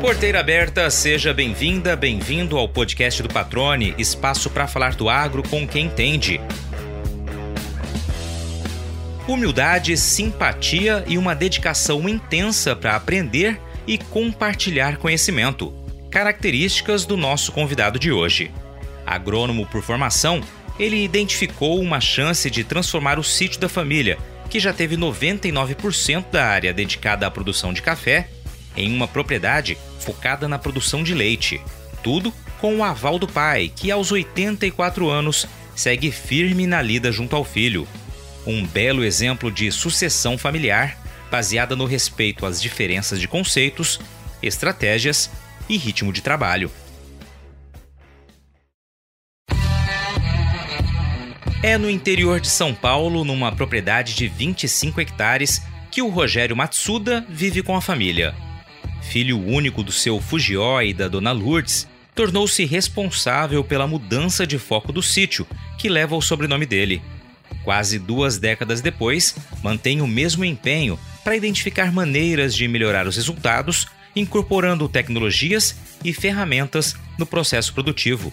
Porteira aberta, seja bem-vinda, bem-vindo ao podcast do Patrone, espaço para falar do agro com quem entende. Humildade, simpatia e uma dedicação intensa para aprender e compartilhar conhecimento. Características do nosso convidado de hoje. Agrônomo por formação, ele identificou uma chance de transformar o sítio da família, que já teve 99% da área dedicada à produção de café, em uma propriedade focada na produção de leite. Tudo com o aval do pai, que aos 84 anos segue firme na lida junto ao filho. Um belo exemplo de sucessão familiar baseada no respeito às diferenças de conceitos, estratégias e ritmo de trabalho. É no interior de São Paulo, numa propriedade de 25 hectares, que o Rogério Matsuda vive com a família. Filho único do seu Fujió e da dona Lourdes, tornou-se responsável pela mudança de foco do sítio, que leva o sobrenome dele. Quase duas décadas depois, mantém o mesmo empenho para identificar maneiras de melhorar os resultados, incorporando tecnologias e ferramentas no processo produtivo.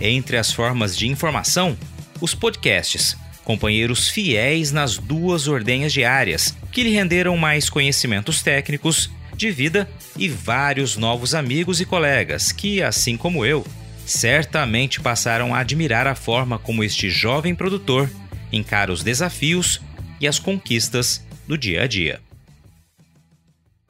Entre as formas de informação, os podcasts, companheiros fiéis nas duas ordenhas diárias, que lhe renderam mais conhecimentos técnicos, de vida e vários novos amigos e colegas que, assim como eu, certamente passaram a admirar a forma como este jovem produtor encara os desafios e as conquistas do dia a dia.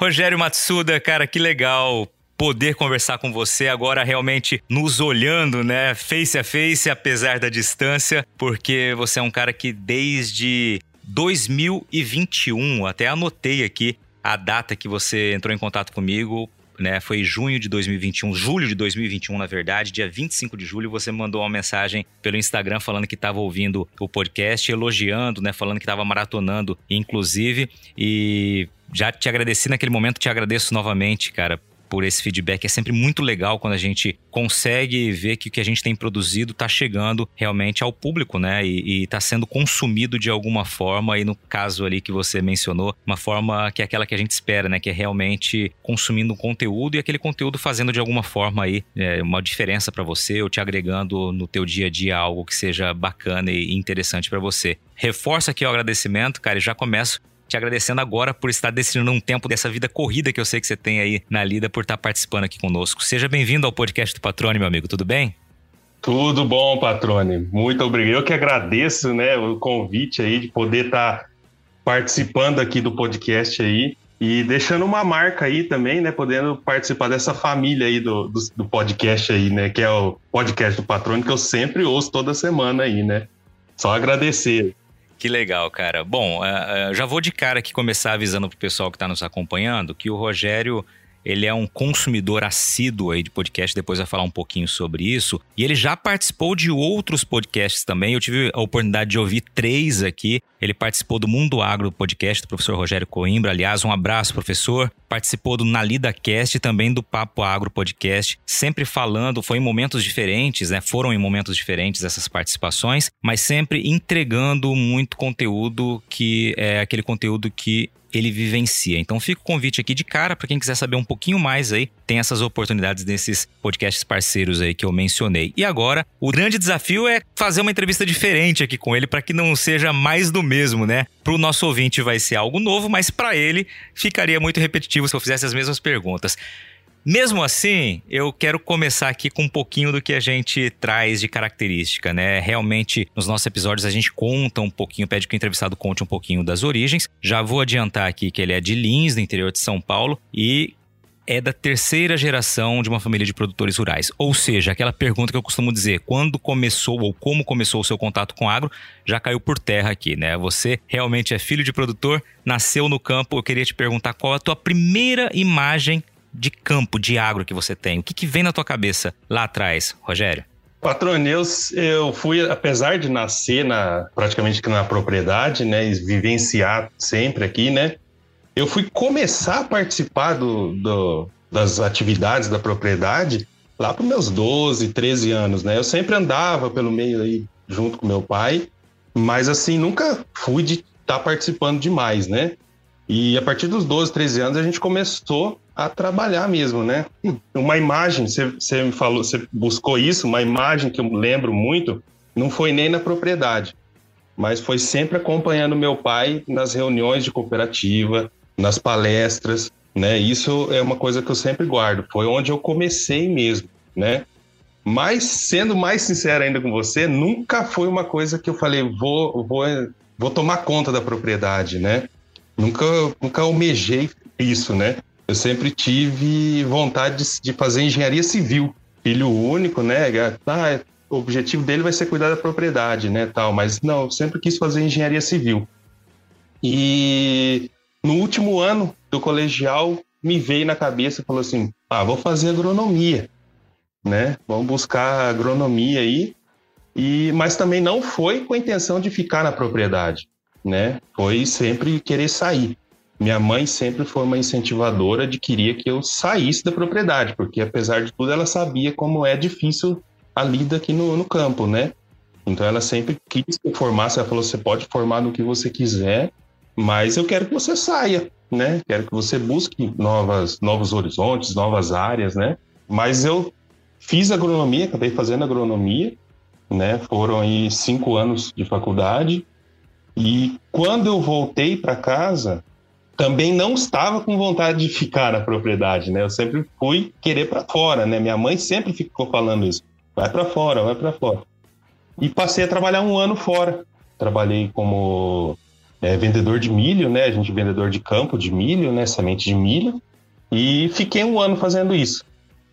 Rogério Matsuda, cara, que legal poder conversar com você agora realmente nos olhando, né, face a face, apesar da distância, porque você é um cara que desde 2021, até anotei aqui a data que você entrou em contato comigo, né? Foi junho de 2021, julho de 2021, na verdade, dia 25 de julho, você mandou uma mensagem pelo Instagram falando que estava ouvindo o podcast, elogiando, né? Falando que estava maratonando, inclusive. E já te agradeci naquele momento, te agradeço novamente, cara, por esse feedback. É sempre muito legal quando a gente consegue ver que o que a gente tem produzido está chegando realmente ao público, né? E está sendo consumido de alguma forma. E no caso ali que você mencionou, uma forma que é aquela que a gente espera, né? Que é realmente consumindo um conteúdo e aquele conteúdo fazendo de alguma forma aí é, uma diferença para você ou te agregando no teu dia a dia algo que seja bacana e interessante para você. Reforça aqui o agradecimento, cara, e já começo te agradecendo agora por estar destinando um tempo dessa vida corrida que eu sei que você tem aí na lida por estar participando aqui conosco. Seja bem-vindo ao podcast do Patrone, meu amigo, tudo bem? Tudo bom, Patrone. Muito obrigado. Eu que agradeço, né, o convite aí de poder estar participando aqui do podcast aí e deixando uma marca aí também, né, podendo participar dessa família aí do, do, do podcast aí, né, que é o podcast do Patrone que eu sempre ouço toda semana aí, né. Só agradecer. Que legal, cara. Bom, uh, uh, já vou de cara aqui começar avisando pro pessoal que está nos acompanhando que o Rogério ele é um consumidor assíduo aí de podcast, depois vai falar um pouquinho sobre isso. E ele já participou de outros podcasts também. Eu tive a oportunidade de ouvir três aqui. Ele participou do Mundo Agro podcast do professor Rogério Coimbra. Aliás, um abraço, professor. Participou do Nalida Cast e também do Papo Agro podcast, sempre falando, foi em momentos diferentes, né? Foram em momentos diferentes essas participações, mas sempre entregando muito conteúdo que é aquele conteúdo que ele vivencia. Então fica o convite aqui de cara para quem quiser saber um pouquinho mais aí, tem essas oportunidades desses podcasts parceiros aí que eu mencionei. E agora, o grande desafio é fazer uma entrevista diferente aqui com ele para que não seja mais do mesmo, né? Para o nosso ouvinte vai ser algo novo, mas para ele ficaria muito repetitivo se eu fizesse as mesmas perguntas. Mesmo assim, eu quero começar aqui com um pouquinho do que a gente traz de característica, né? Realmente, nos nossos episódios a gente conta um pouquinho, pede que o entrevistado conte um pouquinho das origens. Já vou adiantar aqui que ele é de Lins, do interior de São Paulo, e é da terceira geração de uma família de produtores rurais. Ou seja, aquela pergunta que eu costumo dizer, quando começou ou como começou o seu contato com agro, já caiu por terra aqui, né? Você realmente é filho de produtor, nasceu no campo. Eu queria te perguntar qual a tua primeira imagem de campo, de agro que você tem? O que, que vem na tua cabeça lá atrás, Rogério? Patroneus, eu fui, apesar de nascer na, praticamente na propriedade, né, e vivenciar sempre aqui, né, eu fui começar a participar do, do das atividades da propriedade lá para meus 12, 13 anos, né? Eu sempre andava pelo meio aí junto com meu pai, mas assim, nunca fui de estar tá participando demais, né? E a partir dos 12, 13 anos a gente começou a trabalhar mesmo, né? Uma imagem, você me falou, você buscou isso, uma imagem que eu lembro muito, não foi nem na propriedade, mas foi sempre acompanhando meu pai nas reuniões de cooperativa, nas palestras, né? Isso é uma coisa que eu sempre guardo. Foi onde eu comecei mesmo, né? Mas sendo mais sincero ainda com você, nunca foi uma coisa que eu falei vou vou vou tomar conta da propriedade, né? Nunca nunca almejei isso, né? Eu sempre tive vontade de fazer engenharia civil, filho único, né? Ah, o objetivo dele vai ser cuidar da propriedade, né, tal. Mas não, eu sempre quis fazer engenharia civil. E no último ano do colegial me veio na cabeça e falou assim: ah, vou fazer agronomia, né? Vamos buscar agronomia aí. E, mas também não foi com a intenção de ficar na propriedade, né? Foi sempre querer sair. Minha mãe sempre foi uma incentivadora de queria que eu saísse da propriedade, porque apesar de tudo ela sabia como é difícil a lida aqui no, no campo, né? Então ela sempre quis que eu formasse, ela falou: você pode formar no que você quiser, mas eu quero que você saia, né? Quero que você busque novas, novos horizontes, novas áreas, né? Mas eu fiz agronomia, acabei fazendo agronomia, né? Foram aí cinco anos de faculdade. E quando eu voltei para casa, também não estava com vontade de ficar na propriedade, né? Eu sempre fui querer para fora, né? Minha mãe sempre ficou falando isso: vai para fora, vai para fora. E passei a trabalhar um ano fora. Trabalhei como é, vendedor de milho, né? A gente vendedor de campo de milho, né? Semente de milho. E fiquei um ano fazendo isso.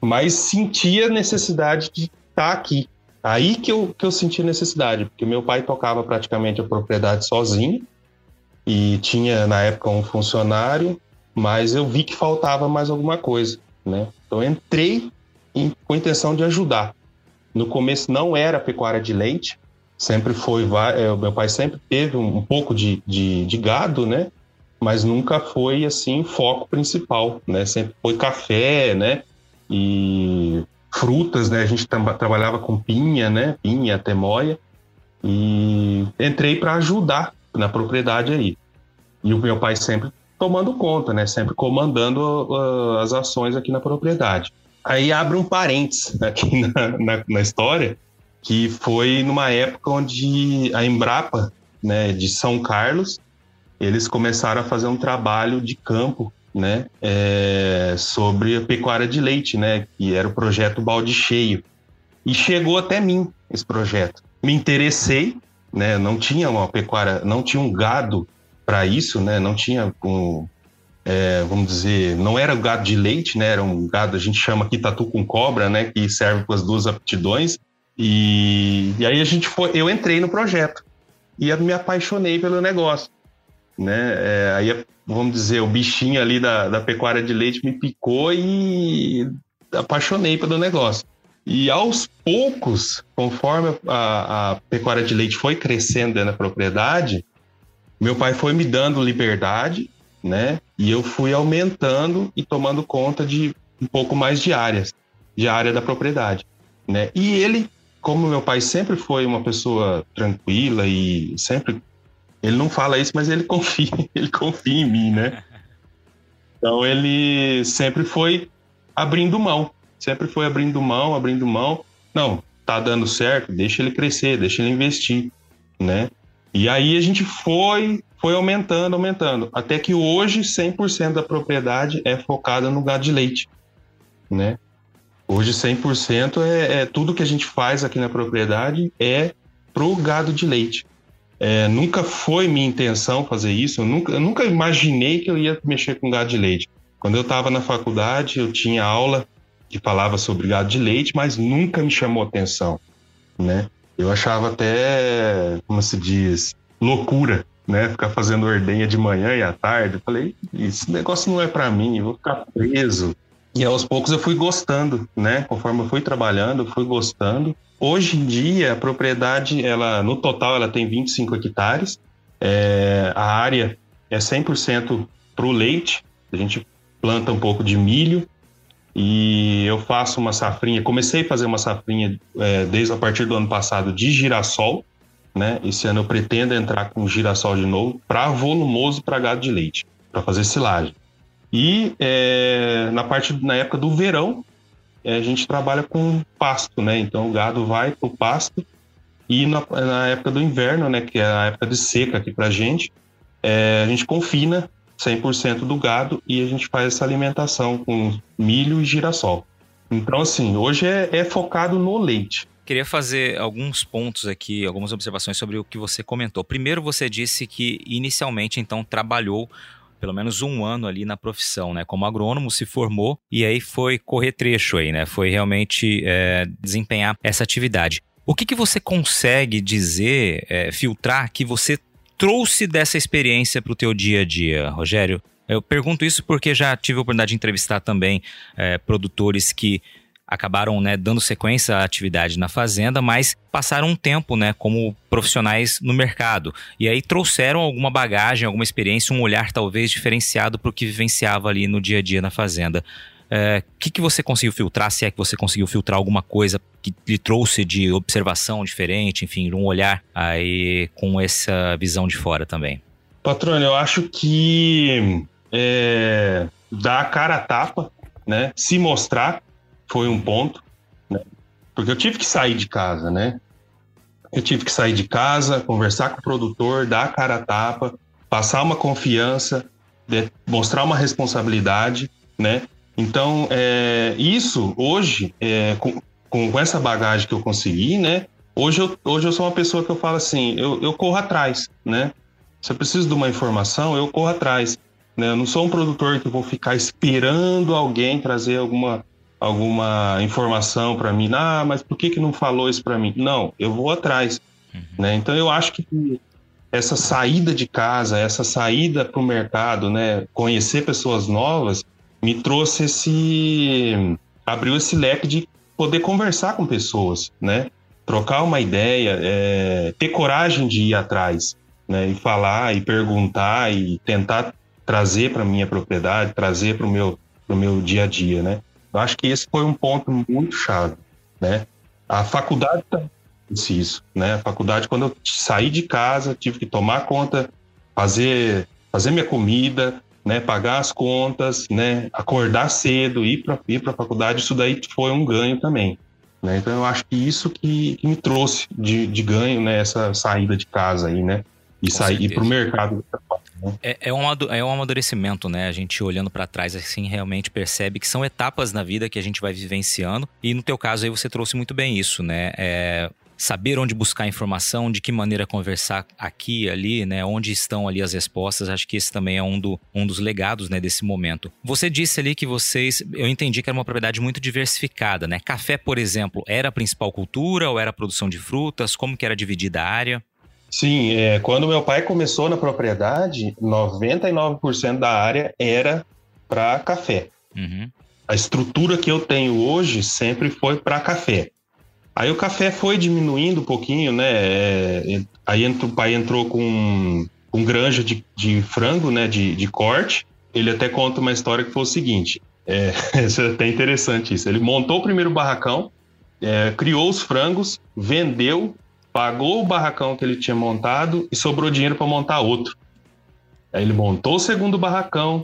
Mas sentia necessidade de estar aqui. Aí que eu, que eu senti necessidade, porque meu pai tocava praticamente a propriedade sozinho e tinha na época um funcionário, mas eu vi que faltava mais alguma coisa, né? Então entrei em, com a intenção de ajudar. No começo não era pecuária de leite, sempre foi, é, o meu pai sempre teve um, pouco de, de, de, gado, né? Mas nunca foi assim foco principal, né? Sempre foi café, né? E frutas, né? A gente tra trabalhava com pinha, né? Pinha, temoia. E entrei para ajudar na propriedade aí. E o meu pai sempre tomando conta, né? Sempre comandando uh, as ações aqui na propriedade. Aí abre um parênteses aqui na, na, na história, que foi numa época onde a Embrapa, né, de São Carlos, eles começaram a fazer um trabalho de campo, né, é, sobre a pecuária de leite, né, que era o projeto Balde Cheio. E chegou até mim esse projeto. Me interessei, né, não tinha uma pecuária, não tinha um gado para isso, né, não tinha um, é, vamos dizer, não era gado de leite, né, era um gado, a gente chama aqui tatu com cobra, né, que serve para as duas aptidões, e, e aí a gente foi, eu entrei no projeto e eu me apaixonei pelo negócio, né? É, aí, vamos dizer, o bichinho ali da, da pecuária de leite me picou e apaixonei pelo negócio. E aos poucos, conforme a, a pecuária de leite foi crescendo da propriedade, meu pai foi me dando liberdade, né? E eu fui aumentando e tomando conta de um pouco mais de áreas, de área da propriedade, né? E ele como meu pai sempre foi uma pessoa tranquila e sempre ele não fala isso, mas ele confia, ele confia em mim, né? Então ele sempre foi abrindo mão, sempre foi abrindo mão, abrindo mão. Não, tá dando certo, deixa ele crescer, deixa ele investir, né? E aí a gente foi foi aumentando, aumentando, até que hoje 100% da propriedade é focada no gado de leite, né? Hoje 100% é, é tudo que a gente faz aqui na propriedade é pro gado de leite. É, nunca foi minha intenção fazer isso, eu nunca, eu nunca imaginei que eu ia mexer com gado de leite. Quando eu estava na faculdade, eu tinha aula que falava sobre gado de leite, mas nunca me chamou atenção, né? Eu achava até, como se diz, loucura, né? Ficar fazendo ordenha de manhã e à tarde. Eu falei, esse negócio não é para mim, eu vou ficar preso. E aos poucos eu fui gostando, né? Conforme eu fui trabalhando, fui gostando. Hoje em dia, a propriedade, ela no total, ela tem 25 hectares. É, a área é 100% para o leite. A gente planta um pouco de milho e eu faço uma safrinha. Comecei a fazer uma safrinha é, desde a partir do ano passado de girassol. Né? Esse ano eu pretendo entrar com girassol de novo para volumoso para gado de leite, para fazer silagem. E é, na parte na época do verão, é, a gente trabalha com pasto, né? Então o gado vai para o pasto e na, na, época do inverno, né, que é a época de seca aqui para a gente, é, a gente confina 100% do gado e a gente faz essa alimentação com milho e girassol. Então, assim, hoje é, é focado no leite. Queria fazer alguns pontos aqui, algumas observações sobre o que você comentou. Primeiro, você disse que inicialmente, então, trabalhou pelo menos um ano ali na profissão, né? Como agrônomo, se formou e aí foi correr trecho aí, né? Foi realmente é, desempenhar essa atividade. O que, que você consegue dizer, é, filtrar, que você trouxe dessa experiência para o teu dia a dia, Rogério? Eu pergunto isso porque já tive a oportunidade de entrevistar também é, produtores que acabaram né, dando sequência à atividade na fazenda, mas passaram um tempo né, como profissionais no mercado. E aí trouxeram alguma bagagem, alguma experiência, um olhar talvez diferenciado para o que vivenciava ali no dia a dia na fazenda. O é, que, que você conseguiu filtrar, se é que você conseguiu filtrar alguma coisa que lhe trouxe de observação diferente, enfim, um olhar aí com essa visão de fora também? Patrônio, eu acho que é, dar a cara a tapa, né? Se mostrar foi um ponto, né? Porque eu tive que sair de casa, né? Eu tive que sair de casa, conversar com o produtor, dar a cara a tapa, passar uma confiança, mostrar uma responsabilidade, né? Então, é, isso hoje, é, com, com, essa bagagem que eu consegui, né? Hoje eu, hoje eu sou uma pessoa que eu falo assim, eu, eu corro atrás, né? Se eu preciso de uma informação, eu corro atrás. Né? Eu não sou um produtor que vou ficar esperando alguém trazer alguma, alguma informação para mim. Ah, mas por que, que não falou isso para mim? Não, eu vou atrás. Uhum. Né? Então eu acho que essa saída de casa, essa saída para o mercado, né? conhecer pessoas novas, me trouxe esse. abriu esse leque de poder conversar com pessoas, né? Trocar uma ideia, é, ter coragem de ir atrás, né? E falar e perguntar e tentar trazer para minha propriedade, trazer para o meu, meu dia a dia, né? Eu acho que esse foi um ponto muito chave, né? A faculdade também disse isso, né? A faculdade, quando eu saí de casa, tive que tomar conta, fazer, fazer minha comida, né, pagar as contas, né, acordar cedo, ir para ir a faculdade, isso daí foi um ganho também. Né? Então eu acho que isso que, que me trouxe de, de ganho, né, essa saída de casa aí, né, e sair para o mercado. Né? É, é, um, é um amadurecimento, né? A gente olhando para trás assim realmente percebe que são etapas na vida que a gente vai vivenciando. E no teu caso aí você trouxe muito bem isso, né? É, saber onde buscar informação, de que maneira conversar aqui e ali, né? Onde estão ali as respostas. Acho que esse também é um, do, um dos legados, né, desse momento. Você disse ali que vocês, eu entendi que era uma propriedade muito diversificada, né? Café, por exemplo, era a principal cultura ou era a produção de frutas? Como que era dividida a área? Sim, é, quando meu pai começou na propriedade, 99% da área era para café. Uhum. A estrutura que eu tenho hoje sempre foi para café. Aí o café foi diminuindo um pouquinho, né? É, aí entrou, o pai entrou com um granja de, de frango, né? De, de corte. Ele até conta uma história que foi o seguinte: é, isso é até interessante isso. Ele montou o primeiro barracão, é, criou os frangos, vendeu, pagou o barracão que ele tinha montado e sobrou dinheiro para montar outro. Aí ele montou o segundo barracão,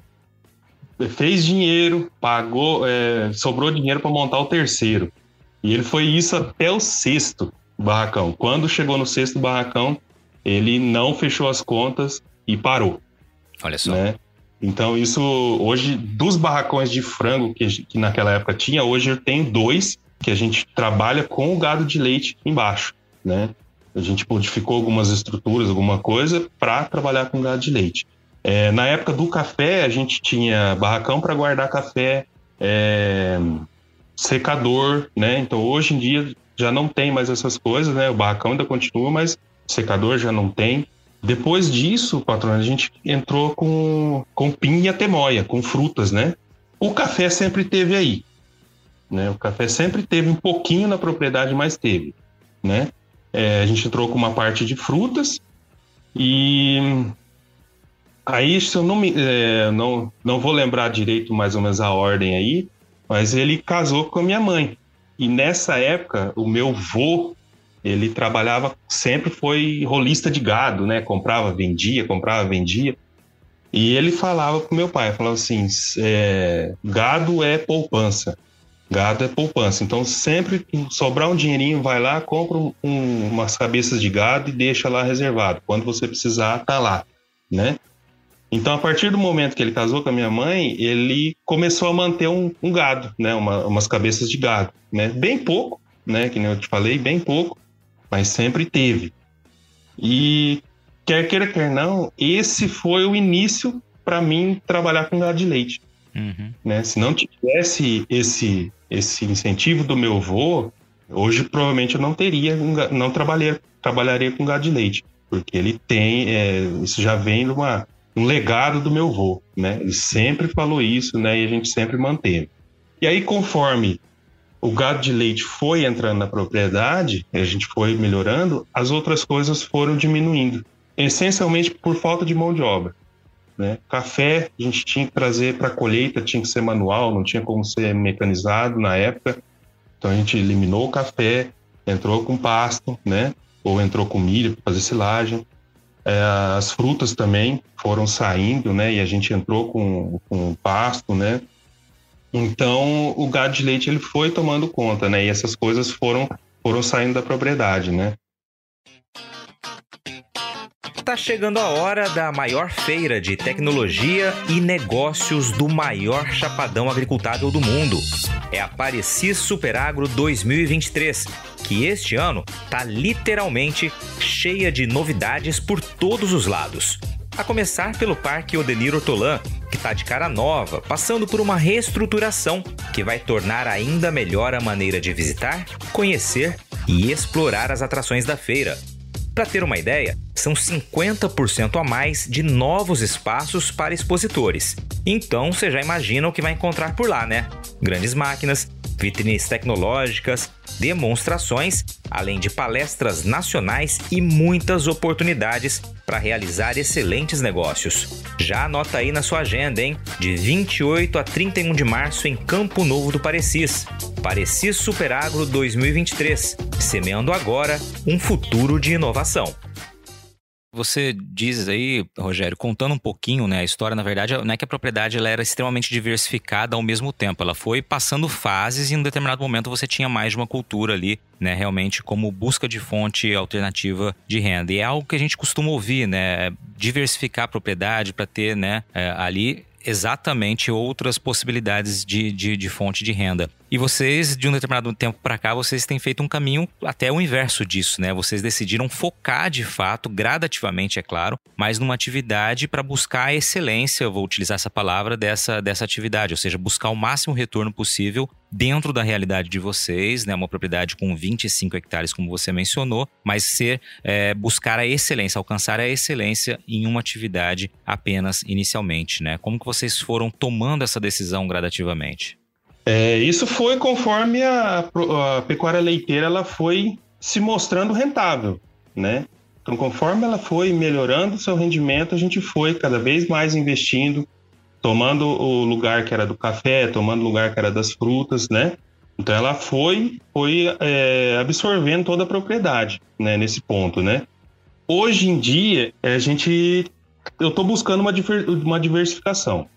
fez dinheiro, pagou, é, sobrou dinheiro para montar o terceiro. E ele foi isso até o sexto barracão. Quando chegou no sexto barracão, ele não fechou as contas e parou. Olha só. Né? Então, isso hoje, dos barracões de frango que, que naquela época tinha, hoje eu tenho dois que a gente trabalha com o gado de leite embaixo, né? A gente modificou algumas estruturas, alguma coisa, para trabalhar com gado de leite. É, na época do café, a gente tinha barracão para guardar café, é, secador, né? Então hoje em dia já não tem mais essas coisas, né? O barracão ainda continua, mas secador já não tem. Depois disso, patrão, a gente entrou com, com pinha temoia, com frutas, né? O café sempre teve aí, né? O café sempre teve um pouquinho na propriedade, mas teve, né? É, a gente entrou com uma parte de frutas e aí, se eu não me, é, não, não vou lembrar direito mais ou menos a ordem aí, mas ele casou com a minha mãe. E nessa época, o meu vô, ele trabalhava, sempre foi rolista de gado, né? Comprava, vendia, comprava, vendia. E ele falava pro meu pai, falava assim, é, gado é poupança. Gado é poupança. Então, sempre sobrar um dinheirinho, vai lá, compra um, umas cabeças de gado e deixa lá reservado. Quando você precisar, tá lá, né? Então, a partir do momento que ele casou com a minha mãe, ele começou a manter um, um gado, né? Uma, umas cabeças de gado, né? Bem pouco, né? Que nem eu te falei, bem pouco, mas sempre teve. E quer queira, quer não, esse foi o início para mim trabalhar com gado de leite. Uhum. Né? Se não tivesse esse, esse incentivo do meu avô, hoje provavelmente eu não teria, não trabalharia, trabalharia com gado de leite, porque ele tem, é, isso já vem de uma, um legado do meu avô, né? Ele sempre falou isso, né? E a gente sempre manteve. E aí, conforme o gado de leite foi entrando na propriedade, a gente foi melhorando, as outras coisas foram diminuindo, essencialmente por falta de mão de obra. Né? Café a gente tinha que trazer para colheita, tinha que ser manual, não tinha como ser mecanizado na época. Então a gente eliminou o café, entrou com pasto, né? Ou entrou com milho para fazer silagem. É, as frutas também foram saindo, né? E a gente entrou com, com pasto, né? Então, o gado de leite ele foi tomando conta, né? E essas coisas foram foram saindo da propriedade, né? Tá chegando a hora da maior feira de tecnologia e negócios do maior chapadão agricultável do mundo. É a Parecis Superagro 2023, que este ano tá literalmente cheia de novidades por todos os lados. A começar pelo Parque Odenir Ortolan, que está de cara nova, passando por uma reestruturação que vai tornar ainda melhor a maneira de visitar, conhecer e explorar as atrações da feira. Para ter uma ideia, são 50% a mais de novos espaços para expositores. Então você já imagina o que vai encontrar por lá, né? Grandes máquinas, vitrines tecnológicas, demonstrações, além de palestras nacionais e muitas oportunidades para realizar excelentes negócios. Já anota aí na sua agenda, hein? De 28 a 31 de março em Campo Novo do Parecis. Parecis Superagro 2023, semeando agora um futuro de inovação. Você diz aí, Rogério, contando um pouquinho, né, a história, na verdade, não é que a propriedade ela era extremamente diversificada ao mesmo tempo. Ela foi passando fases e em um determinado momento você tinha mais de uma cultura ali, né, realmente como busca de fonte alternativa de renda. E é algo que a gente costuma ouvir, né, diversificar a propriedade para ter, né, é, ali exatamente outras possibilidades de, de, de, fonte de renda. E vocês, de um determinado tempo para cá, vocês têm feito um caminho até o inverso disso, né? Vocês decidiram focar de fato, gradativamente, é claro, mas numa atividade para buscar a excelência, vou utilizar essa palavra, dessa, dessa atividade, ou seja, buscar o máximo retorno possível dentro da realidade de vocês, né? Uma propriedade com 25 hectares, como você mencionou, mas ser é, buscar a excelência, alcançar a excelência em uma atividade apenas inicialmente, né? Como que vocês foram tomando essa decisão gradativamente? É, isso foi conforme a, a, pecuária leiteira ela foi se mostrando rentável, né? Então, conforme ela foi melhorando seu rendimento, a gente foi cada vez mais investindo, tomando o lugar que era do café, tomando o lugar que era das frutas, né? Então, ela foi, foi é, absorvendo toda a propriedade, né? Nesse ponto, né? Hoje em dia, a gente, eu estou buscando uma, uma diversificação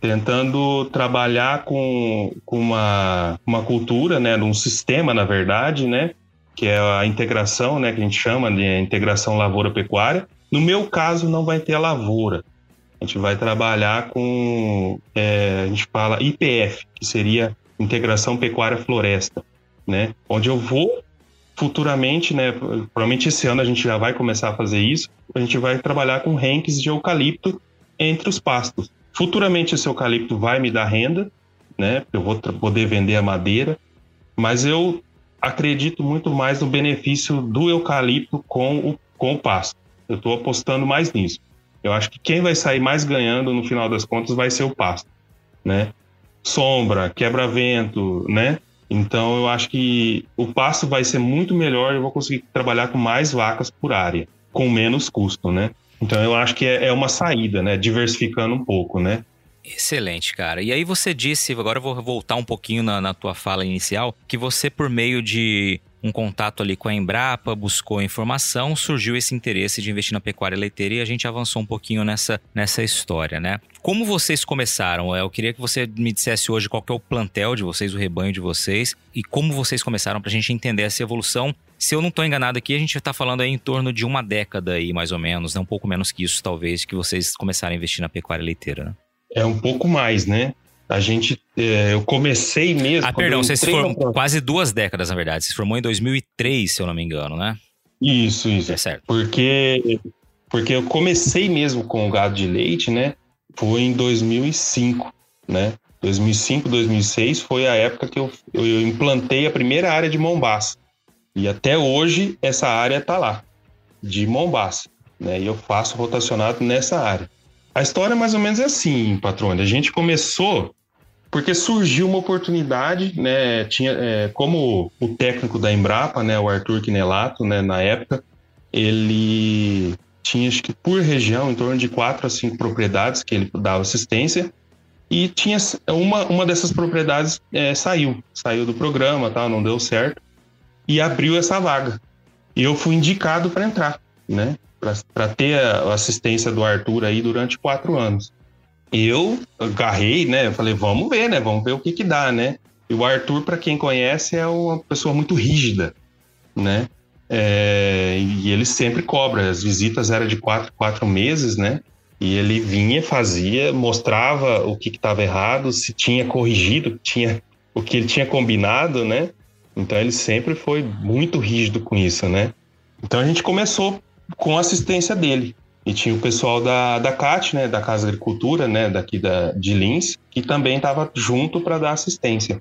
tentando trabalhar com, com uma, uma cultura, né, um sistema, na verdade, né, que é a integração, né, que a gente chama de integração lavoura-pecuária. No meu caso, não vai ter a lavoura. A gente vai trabalhar com, é, a gente fala IPF, que seria integração pecuária-floresta, né, onde eu vou futuramente, né, provavelmente esse ano a gente já vai começar a fazer isso, a gente vai trabalhar com ranks de eucalipto entre os pastos. Futuramente esse eucalipto vai me dar renda, né? Eu vou poder vender a madeira, mas eu acredito muito mais no benefício do eucalipto com o, com o pasto. Eu estou apostando mais nisso. Eu acho que quem vai sair mais ganhando no final das contas vai ser o pasto, né? Sombra, quebra-vento, né? Então eu acho que o pasto vai ser muito melhor. Eu vou conseguir trabalhar com mais vacas por área, com menos custo, né? Então eu acho que é, é uma saída, né? Diversificando um pouco, né? Excelente, cara. E aí você disse, agora eu vou voltar um pouquinho na, na tua fala inicial, que você, por meio de um contato ali com a Embrapa, buscou informação, surgiu esse interesse de investir na pecuária leiteira e a gente avançou um pouquinho nessa, nessa história, né? Como vocês começaram? Eu queria que você me dissesse hoje qual é o plantel de vocês, o rebanho de vocês, e como vocês começaram para a gente entender essa evolução. Se eu não estou enganado aqui, a gente está falando aí em torno de uma década aí, mais ou menos, né? um pouco menos que isso, talvez, que vocês começaram a investir na pecuária leiteira, né? É um pouco mais, né? A gente, é, eu comecei mesmo. Ah, perdão, você se formou quase duas décadas, na verdade. Você se formou em 2003, se eu não me engano, né? Isso, isso. É certo. Porque, porque eu comecei mesmo com o gado de leite, né? foi em 2005, né? 2005, 2006 foi a época que eu, eu implantei a primeira área de Mombasa. E até hoje essa área está lá, de Mombasa. Né? E eu faço rotacionado nessa área. A história mais ou menos é assim, patrônio. A gente começou porque surgiu uma oportunidade, né? Tinha, é, como o técnico da Embrapa, né, o Arthur Quinelato, né, na época, ele tinha acho que por região em torno de quatro a cinco propriedades que ele dava assistência e tinha uma, uma dessas propriedades é, saiu, saiu do programa, tal, não deu certo e abriu essa vaga. E eu fui indicado para entrar, né? Para ter a assistência do Arthur aí durante quatro anos. Eu agarrei, né? Eu falei, vamos ver, né? Vamos ver o que que dá, né? E o Arthur, para quem conhece, é uma pessoa muito rígida, né? É, e ele sempre cobra. As visitas eram de quatro, quatro meses, né? E ele vinha, fazia, mostrava o que estava errado, se tinha corrigido, tinha o que ele tinha combinado, né? Então ele sempre foi muito rígido com isso, né? Então a gente começou com assistência dele. E tinha o pessoal da, da CAT, né, da Casa Agricultura, né, daqui da, de Lins, que também estava junto para dar assistência.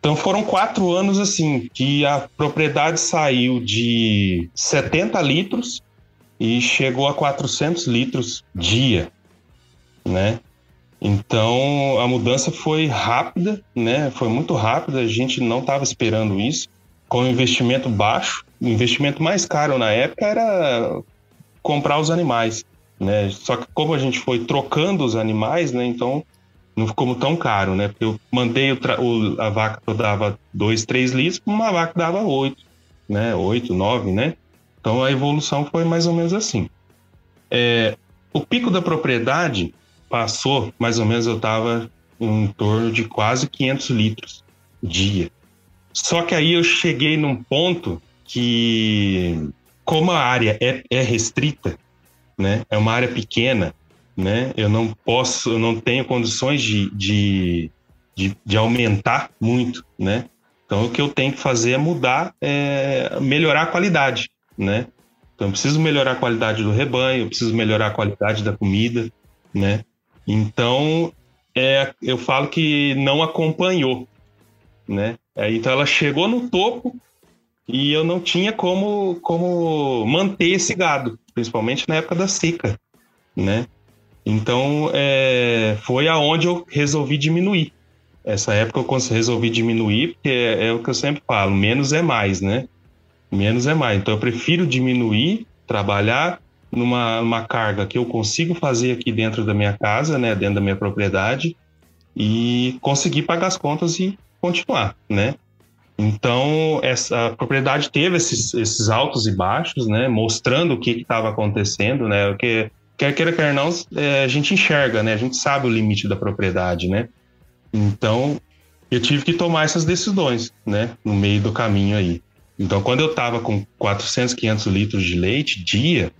Então foram quatro anos assim que a propriedade saiu de 70 litros e chegou a 400 litros dia, né? Então a mudança foi rápida, né? Foi muito rápida. A gente não estava esperando isso. Com um investimento baixo, o investimento mais caro na época era comprar os animais, né? Só que como a gente foi trocando os animais, né? Então não ficou tão caro, né? Porque eu mandei o, o a vaca que eu dava 2, 3 litros, uma vaca dava 8, né? 8, 9, né? Então a evolução foi mais ou menos assim. É, o pico da propriedade passou, mais ou menos eu estava em torno de quase 500 litros dia. Só que aí eu cheguei num ponto que, como a área é, é restrita, né? É uma área pequena, né? Eu não posso, eu não tenho condições de, de, de, de aumentar muito, né? Então o que eu tenho que fazer é mudar, é, melhorar a qualidade, né? Então eu preciso melhorar a qualidade do rebanho, eu preciso melhorar a qualidade da comida, né? Então é, eu falo que não acompanhou, né? Então ela chegou no topo e eu não tinha como, como manter esse gado, principalmente na época da seca, né? Então, é, foi aonde eu resolvi diminuir. Essa época eu resolvi diminuir, porque é, é, o que eu sempre falo: menos é mais, né? Menos é mais. Então, eu prefiro diminuir, trabalhar numa, numa carga que eu consigo fazer aqui dentro da minha casa, né? Dentro da minha propriedade, e conseguir pagar as contas e continuar, né? Então, essa propriedade teve esses, esses altos e baixos, né? Mostrando o que estava acontecendo, né? Porque quer queira, quer não, é, a gente enxerga, né? A gente sabe o limite da propriedade, né? Então, eu tive que tomar essas decisões, né? No meio do caminho aí. Então, quando eu estava com 400, 500 litros de leite dia,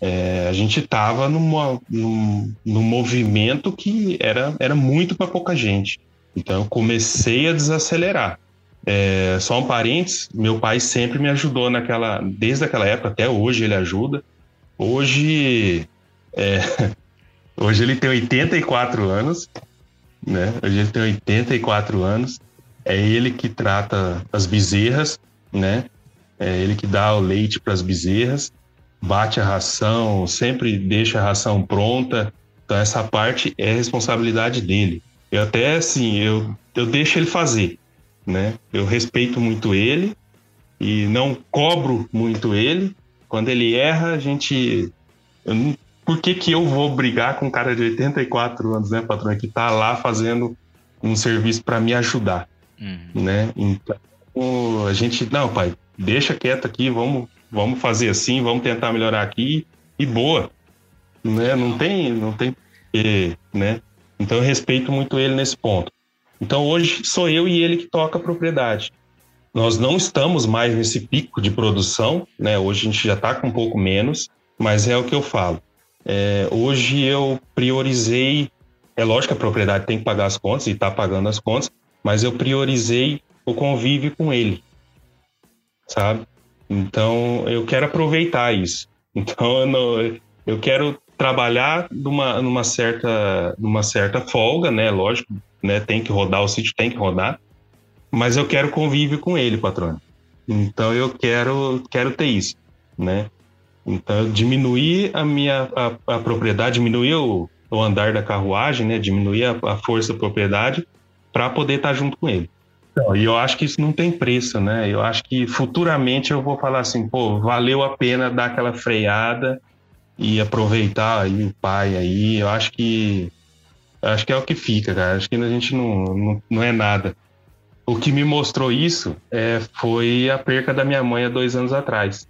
é, a gente estava num, num movimento que era, era muito para pouca gente. Então, eu comecei a desacelerar. É, só um parênteses, meu pai sempre me ajudou naquela, desde aquela época até hoje ele ajuda. Hoje é, hoje ele tem 84 anos, né? Hoje ele tem 84 anos. É ele que trata as bezerras, né? É ele que dá o leite para as bezerras, bate a ração, sempre deixa a ração pronta. Então essa parte é responsabilidade dele. Eu até assim, eu, eu deixo ele fazer, né? Eu respeito muito ele e não cobro muito ele. Quando ele erra, a gente não por que, que eu vou brigar com um cara de 84 anos, né, patrão, que tá lá fazendo um serviço para me ajudar, uhum. né? Então, a gente, não, pai, deixa quieto aqui, vamos, vamos fazer assim, vamos tentar melhorar aqui e boa, né? Não tem, não tem, né? Então eu respeito muito ele nesse ponto. Então hoje sou eu e ele que toca a propriedade. Nós não estamos mais nesse pico de produção, né? Hoje a gente já está com um pouco menos, mas é o que eu falo. É, hoje eu priorizei, é lógico que a propriedade tem que pagar as contas e está pagando as contas, mas eu priorizei o convívio com ele, sabe? Então eu quero aproveitar isso. Então eu, não, eu quero trabalhar numa, numa, certa, numa certa folga, né? Lógico, né? Tem que rodar, o sítio tem que rodar, mas eu quero convívio com ele, patrão. Então eu quero, quero ter isso, né? Então diminuir a minha a, a propriedade, diminuir o, o, andar da carruagem, né? Diminuir a, a força da propriedade para poder estar junto com ele. Então, e eu acho que isso não tem preço, né? Eu acho que futuramente eu vou falar assim, pô, valeu a pena dar aquela freada e aproveitar aí o pai aí. Eu acho que acho que é o que fica, cara. Acho que a gente não, não, não é nada. O que me mostrou isso é, foi a perca da minha mãe há dois anos atrás.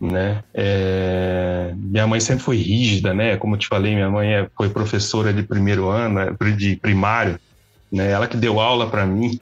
Né? É, minha mãe sempre foi rígida, né? Como eu te falei, minha mãe é, foi professora de primeiro ano, de primário né? Ela que deu aula para mim.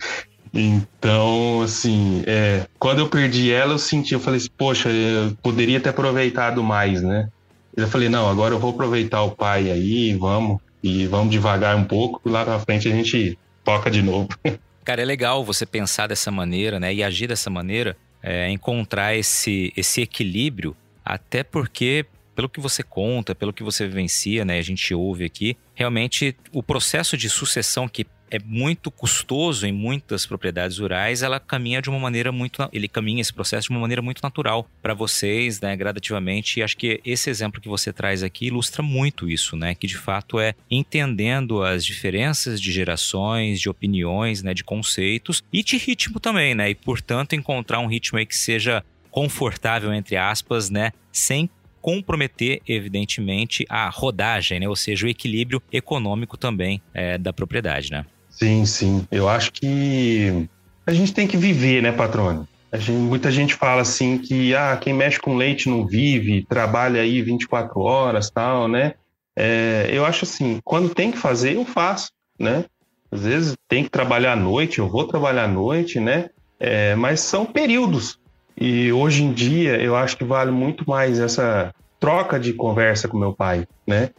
então, assim, é, quando eu perdi ela, eu senti, eu falei assim, poxa, eu poderia ter aproveitado mais, né? Eu falei, não, agora eu vou aproveitar o pai aí, vamos, e vamos devagar um pouco, lá pra frente a gente toca de novo. Cara, é legal você pensar dessa maneira, né? E agir dessa maneira, é, encontrar esse, esse equilíbrio, até porque pelo que você conta, pelo que você vivencia, né, a gente ouve aqui, realmente o processo de sucessão que é muito custoso em muitas propriedades rurais, ela caminha de uma maneira muito, ele caminha esse processo de uma maneira muito natural para vocês, né, gradativamente. E acho que esse exemplo que você traz aqui ilustra muito isso, né, que de fato é entendendo as diferenças de gerações, de opiniões, né, de conceitos e de ritmo também, né, e portanto encontrar um ritmo aí que seja confortável entre aspas, né, sem comprometer, evidentemente, a rodagem, né? ou seja, o equilíbrio econômico também é, da propriedade. Né? Sim, sim. Eu acho que a gente tem que viver, né, patrônio? Gente, muita gente fala assim que ah, quem mexe com leite não vive, trabalha aí 24 horas, tal, né? É, eu acho assim, quando tem que fazer, eu faço, né? Às vezes tem que trabalhar à noite, eu vou trabalhar à noite, né? É, mas são períodos. E hoje em dia eu acho que vale muito mais essa troca de conversa com meu pai, né?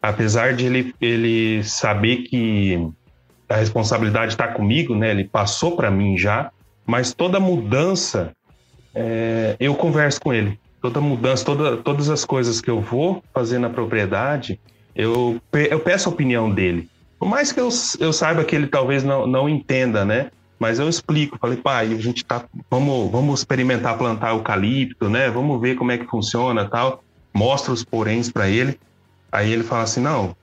Apesar de ele, ele saber que a responsabilidade está comigo, né? Ele passou para mim já, mas toda mudança é, eu converso com ele. Toda mudança, toda, todas as coisas que eu vou fazer na propriedade, eu, eu peço a opinião dele. Por mais que eu, eu saiba que ele talvez não, não entenda, né? Mas eu explico, falei, pai, a gente tá, vamos, vamos experimentar plantar eucalipto, né? Vamos ver como é que funciona, tal. Mostra os poréns para ele. Aí ele fala assim, não,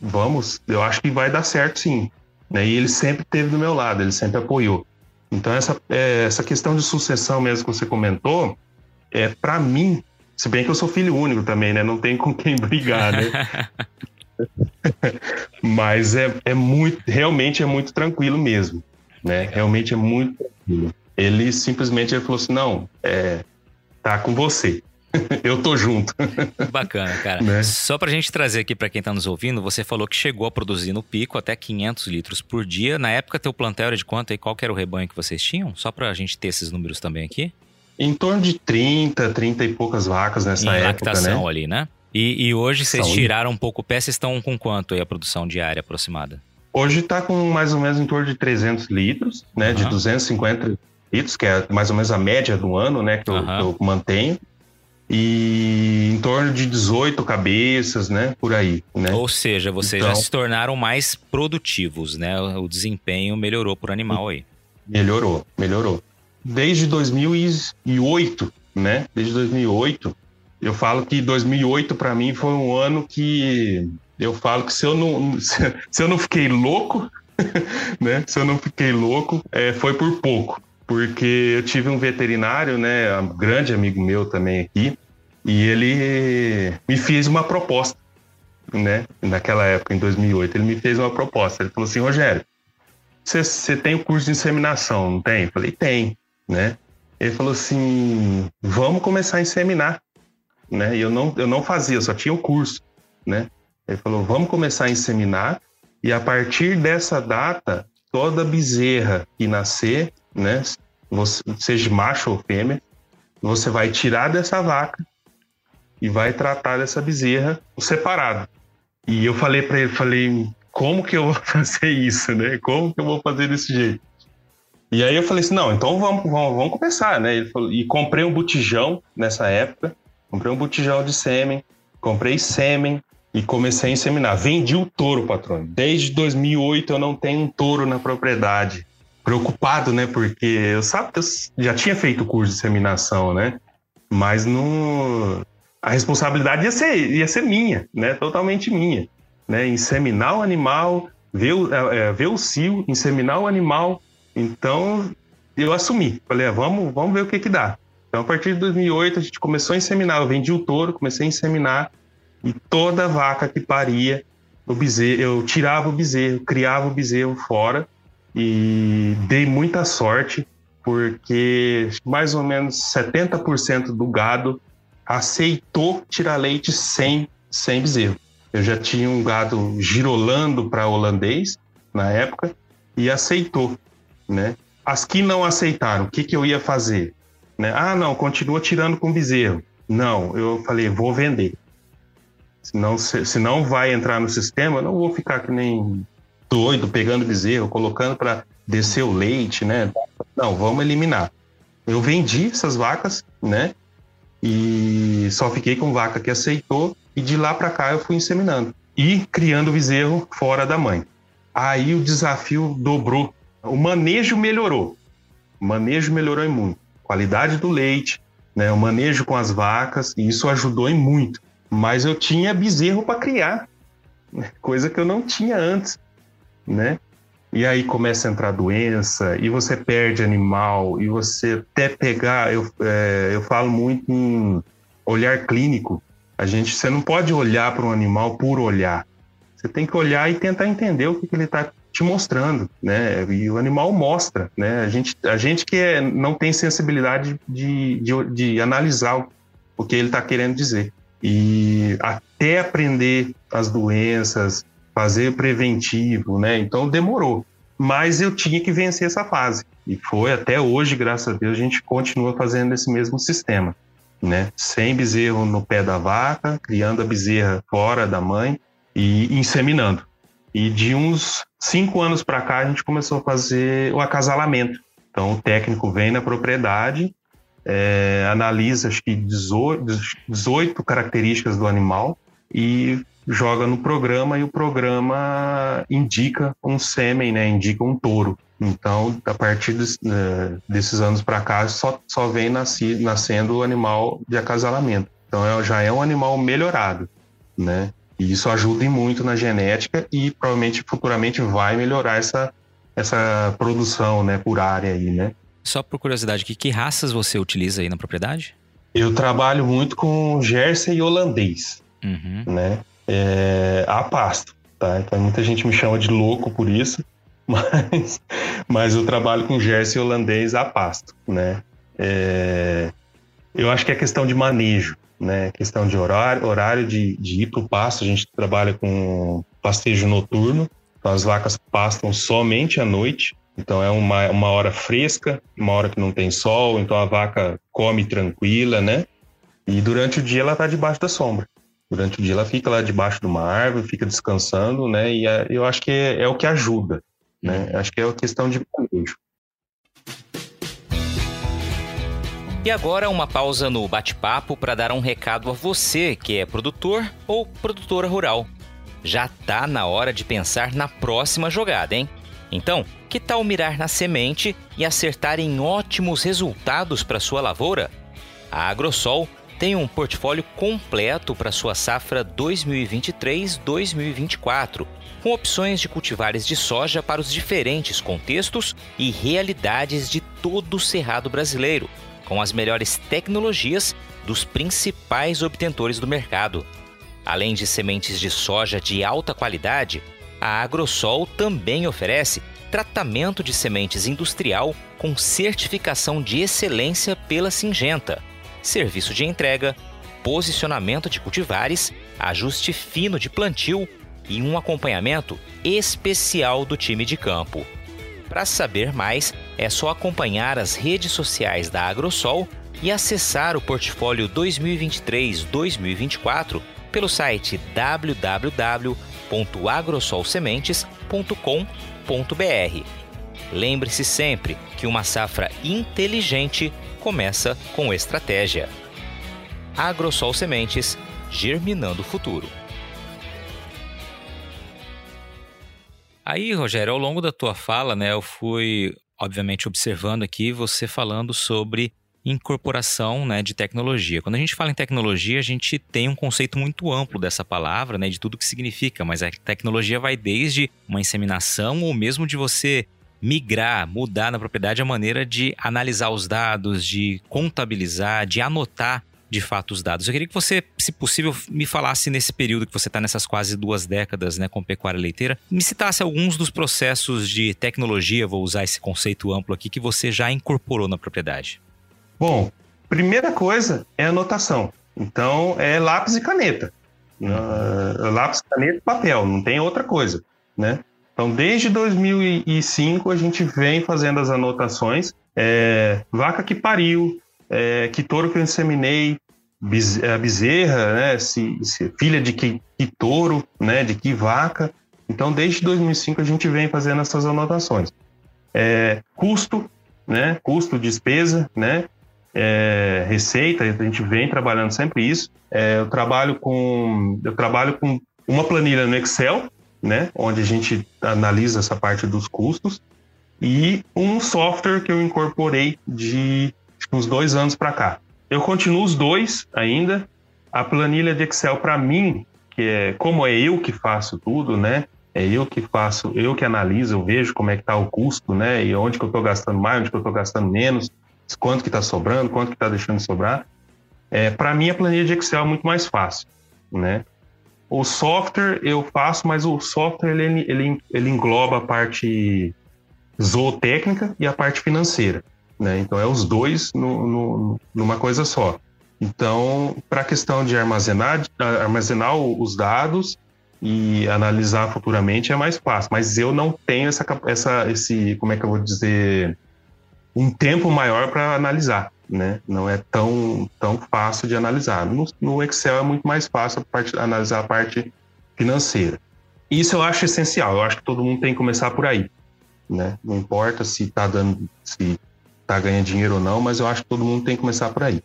vamos, eu acho que vai dar certo, sim. Né? E ele sempre esteve do meu lado, ele sempre apoiou. Então essa é, essa questão de sucessão mesmo que você comentou, é para mim, se bem que eu sou filho único também, né? Não tem com quem brigar, né? Mas é, é muito, realmente é muito tranquilo mesmo né? Realmente é muito tranquilo. Ele simplesmente ele falou assim: não, é, tá com você. Eu tô junto. Bacana, cara. Né? Só pra gente trazer aqui para quem tá nos ouvindo, você falou que chegou a produzir no pico até 500 litros por dia. Na época, teu plantel era de quanto e qual era o rebanho que vocês tinham? Só pra gente ter esses números também aqui. Em torno de 30, 30 e poucas vacas nessa em época, né? ali, né? E, e hoje vocês Saúde. tiraram um pouco o pé, vocês estão com quanto aí a produção diária aproximada? Hoje está com mais ou menos em torno de 300 litros, né? Uhum. De 250 litros, que é mais ou menos a média do ano, né? Que, uhum. eu, que eu mantenho e em torno de 18 cabeças, né? Por aí, né? Ou seja, vocês então, já se tornaram mais produtivos, né? O desempenho melhorou por animal aí. Melhorou, melhorou. Desde 2008, né? Desde 2008, eu falo que 2008 para mim foi um ano que eu falo que se eu não, se eu não fiquei louco, né? Se eu não fiquei louco, é, foi por pouco. Porque eu tive um veterinário, né? Um grande amigo meu também aqui, e ele me fez uma proposta, né? Naquela época, em 2008, ele me fez uma proposta. Ele falou assim: Rogério, você tem o curso de inseminação, não tem? Eu falei: tem, né? Ele falou assim: vamos começar a inseminar. Né? E eu não, eu não fazia, só tinha o curso. Né? Ele falou: vamos começar a inseminar, e a partir dessa data, toda bezerra que nascer, né, seja macho ou fêmea, você vai tirar dessa vaca e vai tratar dessa bezerra separado. E eu falei para ele, falei, como que eu vou fazer isso, né? Como que eu vou fazer desse jeito? E aí eu falei assim, não, então vamos, vamos, vamos começar, né? Ele falou, e comprei um botijão nessa época, comprei um botijão de sêmen, comprei sêmen e comecei a inseminar. Vendi o touro, patrão. Desde 2008 eu não tenho um touro na propriedade. Preocupado, né? Porque eu, sabe, eu já tinha feito curso de inseminação, né? Mas não... a responsabilidade ia ser, ia ser minha, né? Totalmente minha né? Inseminar o animal, ver o, é, é, ver o cio, inseminar o animal. Então, eu assumi. Falei, ah, vamos, vamos ver o que que dá. Então, a partir de 2008, a gente começou a inseminar. Eu vendi o touro, comecei a inseminar. E toda vaca que paria, o bezerro, eu tirava o bezerro, criava o bezerro fora. E dei muita sorte, porque mais ou menos 70% do gado aceitou tirar leite sem, sem bezerro. Eu já tinha um gado girolando para holandês na época e aceitou, né? As que não aceitaram, o que, que eu ia fazer? Né? Ah, não, continua tirando com bezerro. Não, eu falei, vou vender. Senão, se, se não vai entrar no sistema, não vou ficar que nem doido pegando bezerro, colocando para descer o leite, né? Não, vamos eliminar. Eu vendi essas vacas, né? E só fiquei com vaca que aceitou e de lá para cá eu fui inseminando e criando o bezerro fora da mãe. Aí o desafio dobrou. O manejo melhorou. O manejo melhorou muito. Qualidade do leite, né? O manejo com as vacas, e isso ajudou em muito. Mas eu tinha bezerro para criar, né? coisa que eu não tinha antes, né? E aí começa a entrar doença, e você perde animal, e você até pegar. Eu, é, eu falo muito em olhar clínico, a gente, você não pode olhar para um animal por olhar. Você tem que olhar e tentar entender o que, que ele está te mostrando, né? E o animal mostra, né? A gente, a gente que é, não tem sensibilidade de, de, de analisar o, o que ele está querendo dizer. E até aprender as doenças, fazer preventivo, né? Então demorou. Mas eu tinha que vencer essa fase. E foi até hoje, graças a Deus, a gente continua fazendo esse mesmo sistema né? Sem bezerro no pé da vaca, criando a bezerra fora da mãe e inseminando. E de uns cinco anos para cá a gente começou a fazer o acasalamento. Então o técnico vem na propriedade, é, analisa acho que 18, 18 características do animal e joga no programa e o programa indica um sêmen, né? Indica um touro. Então, a partir des, uh, desses anos para cá, só, só vem nasci, nascendo o animal de acasalamento. Então, é, já é um animal melhorado, né? E isso ajuda muito na genética e provavelmente futuramente vai melhorar essa, essa produção, né, por área aí, né? Só por curiosidade, que, que raças você utiliza aí na propriedade? Eu trabalho muito com Jersey e holandês, uhum. né? É, a pasto, tá? Então muita gente me chama de louco por isso, mas, mas eu trabalho com Jersey holandês a pasto, né? É, eu acho que é questão de manejo, né? Questão de horário, horário de, de ir para o pasto. A gente trabalha com pastejo noturno, então as vacas pastam somente à noite. Então é uma, uma hora fresca, uma hora que não tem sol, então a vaca come tranquila, né? E durante o dia ela está debaixo da sombra. Durante o dia ela fica lá debaixo de uma árvore, fica descansando, né? E é, eu acho que é, é o que ajuda. Né? Acho que é uma questão de manejo. E agora uma pausa no bate-papo para dar um recado a você que é produtor ou produtora rural. Já tá na hora de pensar na próxima jogada, hein? Então, que tal mirar na semente e acertar em ótimos resultados para sua lavoura? A Agrosol tem um portfólio completo para sua safra 2023-2024 com opções de cultivares de soja para os diferentes contextos e realidades de todo o cerrado brasileiro, com as melhores tecnologias dos principais obtentores do mercado. Além de sementes de soja de alta qualidade, a Agrosol também oferece tratamento de sementes industrial com certificação de excelência pela Singenta, serviço de entrega, posicionamento de cultivares, ajuste fino de plantio e um acompanhamento especial do time de campo. Para saber mais, é só acompanhar as redes sociais da Agrosol e acessar o portfólio 2023-2024 pelo site www.agrosolsementes.com.br. Lembre-se sempre que uma safra inteligente começa com estratégia. Agrosol Sementes, germinando o futuro. Aí, Rogério, ao longo da tua fala, né, eu fui, obviamente, observando aqui você falando sobre incorporação né, de tecnologia. Quando a gente fala em tecnologia, a gente tem um conceito muito amplo dessa palavra, né, de tudo que significa, mas a tecnologia vai desde uma inseminação ou mesmo de você migrar, mudar na propriedade a maneira de analisar os dados, de contabilizar, de anotar de fato os dados. Eu queria que você, se possível, me falasse nesse período que você está nessas quase duas décadas né, com pecuária leiteira, me citasse alguns dos processos de tecnologia, vou usar esse conceito amplo aqui, que você já incorporou na propriedade. Bom, primeira coisa é anotação. Então, é lápis e caneta. Uh, lápis, caneta e papel, não tem outra coisa, né? Então, desde 2005, a gente vem fazendo as anotações. É, vaca que pariu, é, que touro que eu inseminei, a bezerra, né, se, se, filha de que, que touro, né, de que vaca. Então, desde 2005 a gente vem fazendo essas anotações. É, custo, né, custo, despesa, né, é, receita, a gente vem trabalhando sempre isso. É, eu trabalho com eu trabalho com uma planilha no Excel, né, onde a gente analisa essa parte dos custos e um software que eu incorporei de uns dois anos para cá. Eu continuo os dois ainda. A planilha de Excel, para mim, que é como é eu que faço tudo, né? É eu que faço, eu que analiso, eu vejo como é que está o custo, né? E onde que eu estou gastando mais, onde que eu estou gastando menos, quanto que está sobrando, quanto que está deixando de sobrar. É, para mim, a planilha de Excel é muito mais fácil, né? O software eu faço, mas o software ele, ele, ele engloba a parte zootécnica e a parte financeira. Né? Então, é os dois no, no, numa coisa só. Então, para a questão de armazenar, armazenar os dados e analisar futuramente é mais fácil, mas eu não tenho essa, essa esse, como é que eu vou dizer, um tempo maior para analisar, né? Não é tão, tão fácil de analisar. No, no Excel é muito mais fácil a parte, analisar a parte financeira. Isso eu acho essencial. Eu acho que todo mundo tem que começar por aí, né? Não importa se está dando, se tá ganhando dinheiro ou não, mas eu acho que todo mundo tem que começar por aí.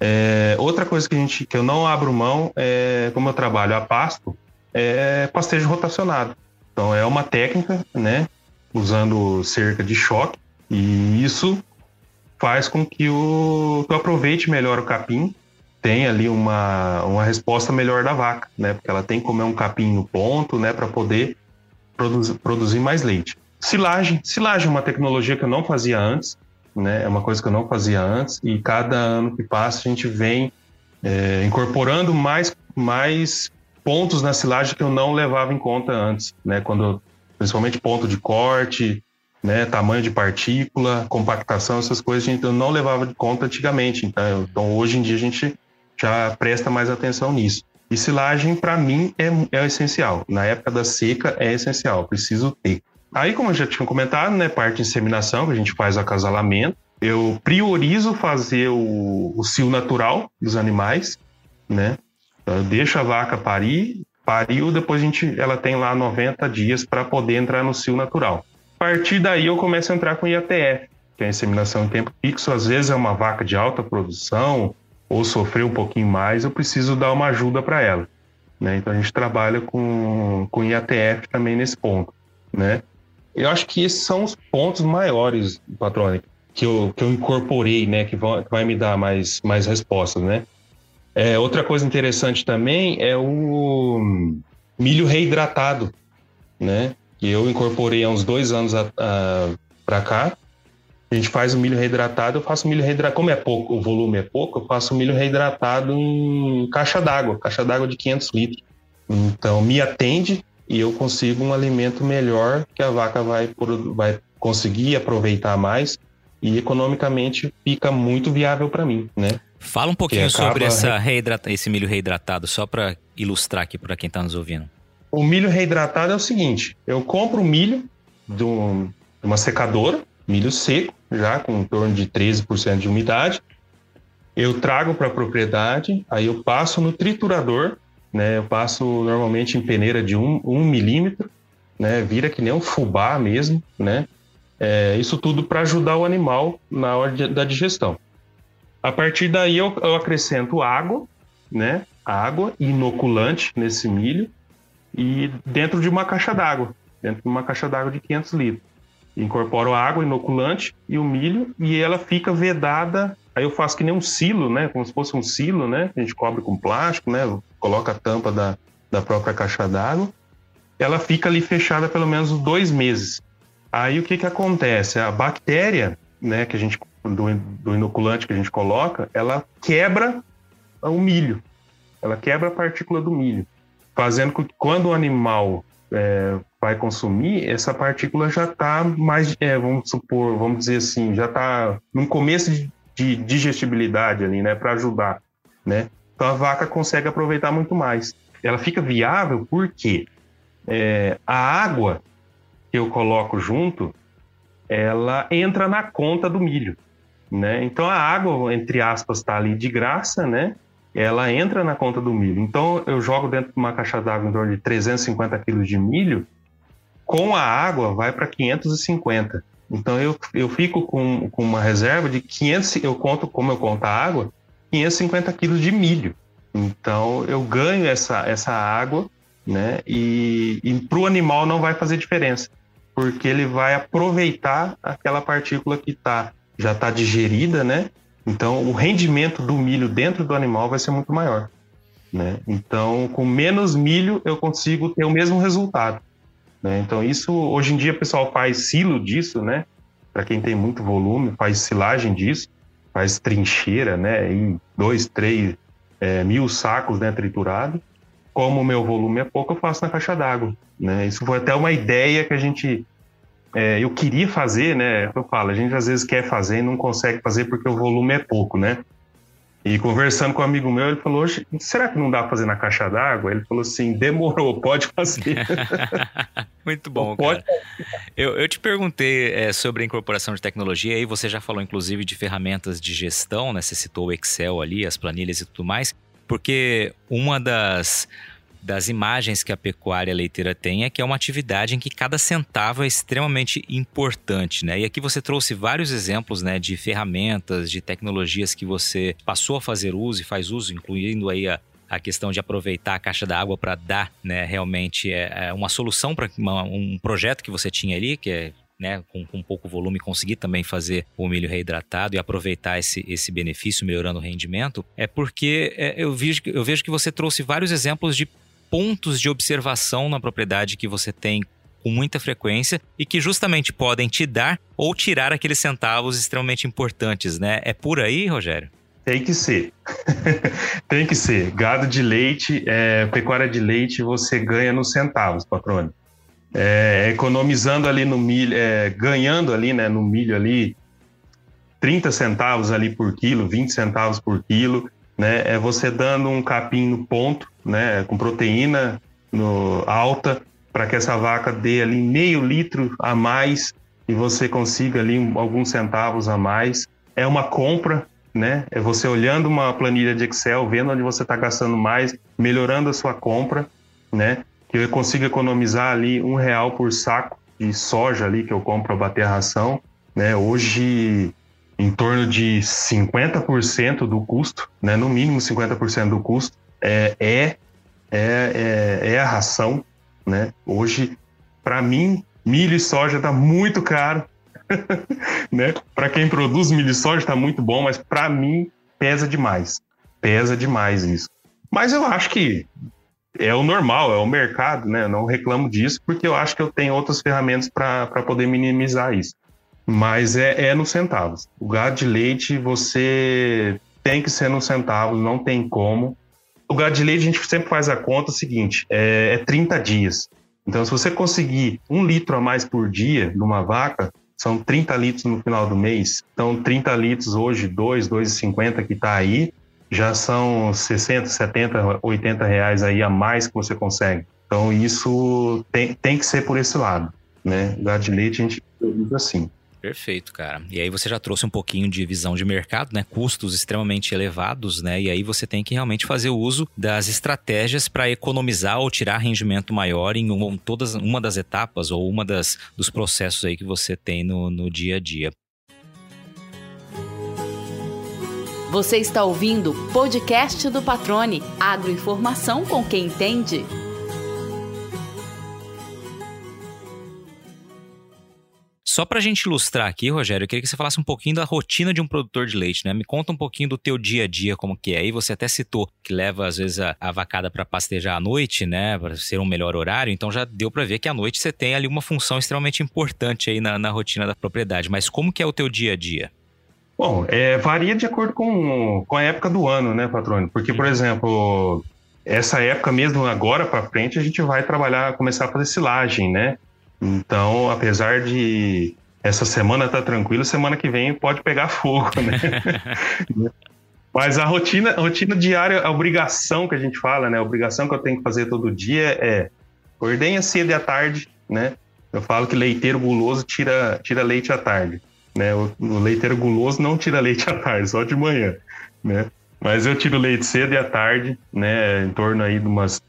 É, outra coisa que, a gente, que eu não abro mão, é, como eu trabalho a pasto, é pastejo rotacionado. Então é uma técnica, né, usando cerca de choque, e isso faz com que o, eu aproveite melhor o capim, tenha ali uma, uma resposta melhor da vaca, né, porque ela tem que comer um capim no ponto, né, para poder produzir, produzir mais leite. Silagem, silagem é uma tecnologia que eu não fazia antes, né? É uma coisa que eu não fazia antes e cada ano que passa a gente vem é, incorporando mais, mais pontos na silagem que eu não levava em conta antes, né? Quando principalmente ponto de corte, né? Tamanho de partícula, compactação, essas coisas a gente não levava de conta antigamente. Então, então hoje em dia a gente já presta mais atenção nisso. E silagem para mim é, é essencial. Na época da seca é essencial, preciso ter. Aí, como eu já tinha comentado, né, parte de inseminação, que a gente faz acasalamento, eu priorizo fazer o, o cio natural dos animais, né? Então, eu deixo a vaca parir, pariu, depois a gente, ela tem lá 90 dias para poder entrar no cio natural. Partir daí eu começo a entrar com IATF, que é a inseminação em tempo fixo. Às vezes é uma vaca de alta produção ou sofreu um pouquinho mais, eu preciso dar uma ajuda para ela. Né? Então a gente trabalha com, com IATF também nesse ponto. Né? Eu acho que esses são os pontos maiores, Patrônica, que eu, que eu incorporei, né? Que, vão, que vai me dar mais, mais respostas, né? É, outra coisa interessante também é o milho reidratado, né? Que eu incorporei há uns dois anos para cá. A gente faz o milho reidratado, eu faço milho reidratado. Como é pouco, o volume é pouco, eu faço milho reidratado em caixa d'água, caixa d'água de 500 litros. Então, me atende e eu consigo um alimento melhor que a vaca vai, vai conseguir aproveitar mais e economicamente fica muito viável para mim, né? Fala um pouquinho acaba... sobre essa reidrata... esse milho reidratado, só para ilustrar aqui para quem está nos ouvindo. O milho reidratado é o seguinte: eu compro o milho de uma secadora, milho seco, já com em torno de 13% de umidade. Eu trago para a propriedade, aí eu passo no triturador, né? Eu passo normalmente em peneira de 1 um, um milímetro, né? Vira que nem um fubá mesmo, né? É, isso tudo para ajudar o animal na hora de, da digestão. A partir daí eu, eu acrescento água, né? Água inoculante nesse milho e dentro de uma caixa d'água, dentro de uma caixa d'água de 500 litros. Incorporo a água inoculante e o milho e ela fica vedada. Aí eu faço que nem um silo, né? Como se fosse um silo, né? A gente cobre com plástico, né? Coloca a tampa da, da própria caixa d'água. Ela fica ali fechada pelo menos dois meses. Aí o que que acontece? A bactéria, né, que a gente do, do inoculante que a gente coloca, ela quebra o milho. Ela quebra a partícula do milho, fazendo com que quando o animal é, vai consumir, essa partícula já está mais, é, vamos supor, vamos dizer assim, já está no começo de, de digestibilidade ali, né, para ajudar, né? Então a vaca consegue aproveitar muito mais. Ela fica viável porque é, a água que eu coloco junto, ela entra na conta do milho, né? Então a água, entre aspas, está ali de graça, né? Ela entra na conta do milho. Então eu jogo dentro de uma caixa d'água em torno de 350 quilos de milho, com a água vai para 550. Então eu, eu fico com, com uma reserva de 500, eu conto, como eu conto a água, 550 quilos de milho. Então eu ganho essa, essa água, né? E, e para o animal não vai fazer diferença porque ele vai aproveitar aquela partícula que tá, já está digerida, né? Então, o rendimento do milho dentro do animal vai ser muito maior. Né? Então, com menos milho, eu consigo ter o mesmo resultado. Né? Então, isso, hoje em dia, o pessoal faz silo disso, né? Para quem tem muito volume, faz silagem disso, faz trincheira, né? Em dois, três é, mil sacos né, triturado como o meu volume é pouco, eu faço na caixa d'água. Né? Isso foi até uma ideia que a gente. É, eu queria fazer, né? Eu falo, a gente às vezes quer fazer e não consegue fazer porque o volume é pouco, né? E conversando com um amigo meu, ele falou: será que não dá pra fazer na caixa d'água? Ele falou assim: demorou, pode fazer. Muito bom, pode. cara. Eu, eu te perguntei é, sobre a incorporação de tecnologia, aí você já falou inclusive de ferramentas de gestão, né? Você citou o Excel ali, as planilhas e tudo mais. Porque uma das, das imagens que a pecuária leiteira tem é que é uma atividade em que cada centavo é extremamente importante, né? E aqui você trouxe vários exemplos, né, de ferramentas, de tecnologias que você passou a fazer uso e faz uso, incluindo aí a, a questão de aproveitar a caixa d'água para dar, né, realmente é, é uma solução para um projeto que você tinha ali, que é né, com, com pouco volume, conseguir também fazer o milho reidratado e aproveitar esse, esse benefício, melhorando o rendimento, é porque é, eu, vejo, eu vejo que você trouxe vários exemplos de pontos de observação na propriedade que você tem com muita frequência e que justamente podem te dar ou tirar aqueles centavos extremamente importantes, né? É por aí, Rogério? Tem que ser. Tem que ser. Gado de leite, é, pecuária de leite, você ganha nos centavos, patrônio é, economizando ali no milho, é, ganhando ali né, no milho ali 30 centavos ali por quilo, 20 centavos por quilo, né? É você dando um capim no ponto, né? Com proteína no, alta, para que essa vaca dê ali meio litro a mais e você consiga ali alguns centavos a mais. É uma compra, né? É você olhando uma planilha de Excel, vendo onde você está gastando mais, melhorando a sua compra, né? que eu consigo economizar ali um real por saco de soja ali que eu compro para bater a ração, né? Hoje em torno de 50% do custo, né? No mínimo 50% do custo é, é, é, é, a ração, né? Hoje, para mim, milho e soja tá muito caro, né? Para quem produz milho e soja tá muito bom, mas para mim pesa demais, pesa demais isso. Mas eu acho que é o normal, é o mercado, né? Eu não reclamo disso, porque eu acho que eu tenho outras ferramentas para poder minimizar isso. Mas é, é nos centavos. O gado de leite, você tem que ser nos centavos, não tem como. O gado de leite, a gente sempre faz a conta seguinte: é, é 30 dias. Então, se você conseguir um litro a mais por dia numa vaca, são 30 litros no final do mês. Então, 30 litros hoje, 2, 2,50 que está aí, já são 60, 70, 80 reais aí a mais que você consegue. Então, isso tem, tem que ser por esse lado, né? Gado de leite a gente usa assim. Perfeito, cara. E aí você já trouxe um pouquinho de visão de mercado, né? Custos extremamente elevados, né? E aí você tem que realmente fazer uso das estratégias para economizar ou tirar rendimento maior em uma, todas, uma das etapas ou uma das dos processos aí que você tem no, no dia a dia. Você está ouvindo o podcast do Patrone, agroinformação com quem entende. Só para a gente ilustrar aqui, Rogério, eu queria que você falasse um pouquinho da rotina de um produtor de leite, né? Me conta um pouquinho do teu dia a dia, como que é. Aí você até citou que leva, às vezes, a, a vacada para pastejar à noite, né? Para ser um melhor horário. Então já deu para ver que à noite você tem ali uma função extremamente importante aí na, na rotina da propriedade. Mas como que é o teu dia a dia? Bom, é, varia de acordo com, com a época do ano, né, patrônio? Porque, por exemplo, essa época mesmo, agora para frente, a gente vai trabalhar, começar a fazer silagem, né? Então, apesar de essa semana estar tá tranquila, semana que vem pode pegar fogo, né? Mas a rotina, a rotina diária, a obrigação que a gente fala, né? A obrigação que eu tenho que fazer todo dia é ordenha cedo e à tarde, né? Eu falo que leiteiro guloso tira, tira leite à tarde, né? O, o leiteiro guloso não tira leite à tarde, só de manhã, né? Mas eu tiro leite cedo e à tarde, né? Em torno aí de umas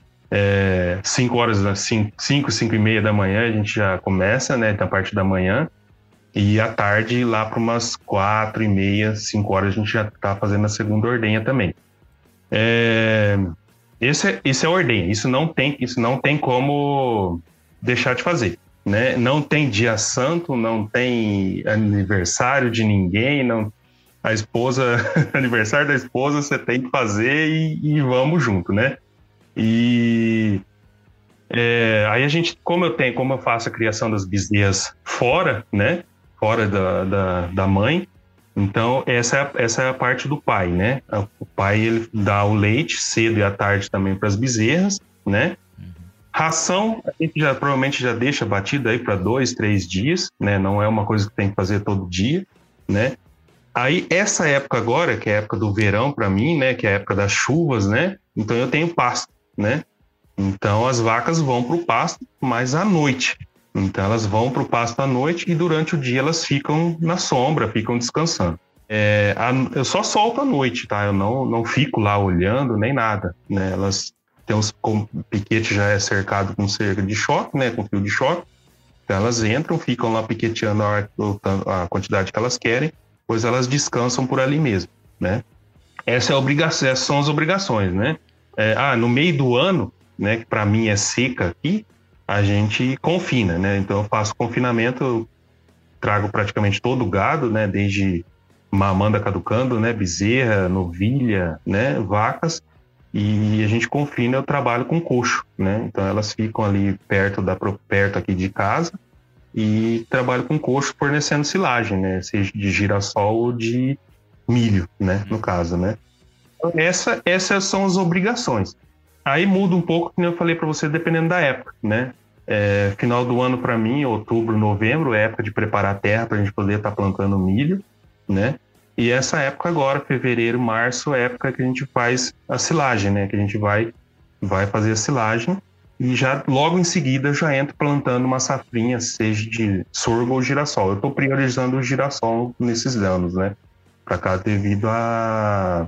5 é, horas, 5, 5 e meia da manhã a gente já começa, né, da parte da manhã, e à tarde, lá para umas 4 e meia, 5 horas, a gente já está fazendo a segunda ordenha também. É, esse, é, esse é a ordenha, isso não tem, isso não tem como deixar de fazer. Né? Não tem dia santo, não tem aniversário de ninguém, não a esposa, aniversário da esposa, você tem que fazer e, e vamos junto, né? E é, aí a gente, como eu tenho, como eu faço a criação das bezerras fora, né? Fora da, da, da mãe, então essa é, essa é a parte do pai, né? O pai ele dá o leite cedo e à tarde também para as bezerras, né? Ração, a gente já provavelmente já deixa batida aí para dois, três dias, né? Não é uma coisa que tem que fazer todo dia, né? Aí essa época agora, que é a época do verão para mim, né? Que é a época das chuvas, né? Então eu tenho pasto né? Então as vacas vão para o pasto, mas à noite. Então elas vão para o pasto à noite e durante o dia elas ficam na sombra, ficam descansando. É, a, eu só solto à noite, tá? Eu não, não fico lá olhando nem nada, né? Elas têm uns o piquete já é cercado com cerca de choque, né? Com fio de choque. Então elas entram, ficam lá piqueteando a, a quantidade que elas querem, pois elas descansam por ali mesmo, né? Essa é a obrigação, essas são as obrigações, né? É, ah, no meio do ano, né, que para mim é seca aqui, a gente confina, né? Então eu faço confinamento, trago praticamente todo o gado, né, desde mamanda caducando, né, bezerra, novilha, né, vacas, e a gente confina, eu trabalho com coxo, né? Então elas ficam ali perto da perto aqui de casa e trabalho com coxo fornecendo silagem, né, seja de girassol ou de milho, né, no caso, né? Essa, essas são as obrigações. Aí muda um pouco, como eu falei para você, dependendo da época, né? É, final do ano para mim, outubro, novembro, é época de preparar a terra para a gente poder estar tá plantando milho, né? E essa época agora, fevereiro, março, é época que a gente faz a silagem, né? Que a gente vai, vai fazer a silagem e já logo em seguida já entra plantando uma safrinha, seja de sorgo ou girassol. Eu estou priorizando o girassol nesses anos, né? Para cá devido a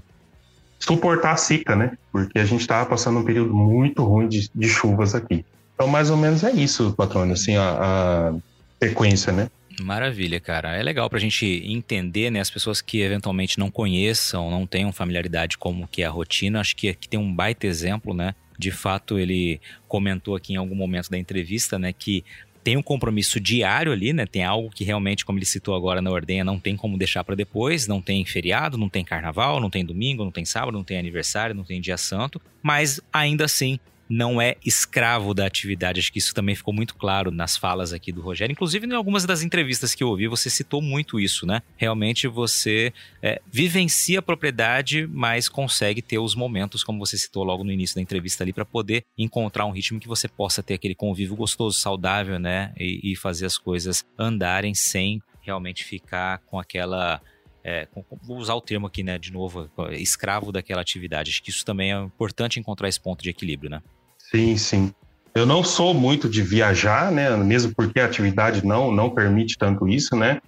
suportar a seca, né? Porque a gente estava passando um período muito ruim de, de, chuvas aqui. Então, mais ou menos é isso, patrônio, assim, a, a sequência, né? Maravilha, cara. É legal para a gente entender, né, as pessoas que eventualmente não conheçam, não tenham familiaridade como que é a rotina. Acho que aqui tem um baita exemplo, né? De fato, ele comentou aqui em algum momento da entrevista, né, que tem um compromisso diário ali, né? Tem algo que realmente, como ele citou agora na ordenha, não tem como deixar para depois. Não tem feriado, não tem carnaval, não tem domingo, não tem sábado, não tem aniversário, não tem dia santo. Mas ainda assim não é escravo da atividade. Acho que isso também ficou muito claro nas falas aqui do Rogério. Inclusive, em algumas das entrevistas que eu ouvi, você citou muito isso, né? Realmente você é, vivencia a propriedade, mas consegue ter os momentos, como você citou logo no início da entrevista ali, para poder encontrar um ritmo que você possa ter aquele convívio gostoso, saudável, né? E, e fazer as coisas andarem sem realmente ficar com aquela é, vou usar o termo aqui, né, de novo, escravo daquela atividade. Acho que isso também é importante encontrar esse ponto de equilíbrio, né? Sim, sim. Eu não sou muito de viajar, né, mesmo porque a atividade não, não permite tanto isso, né?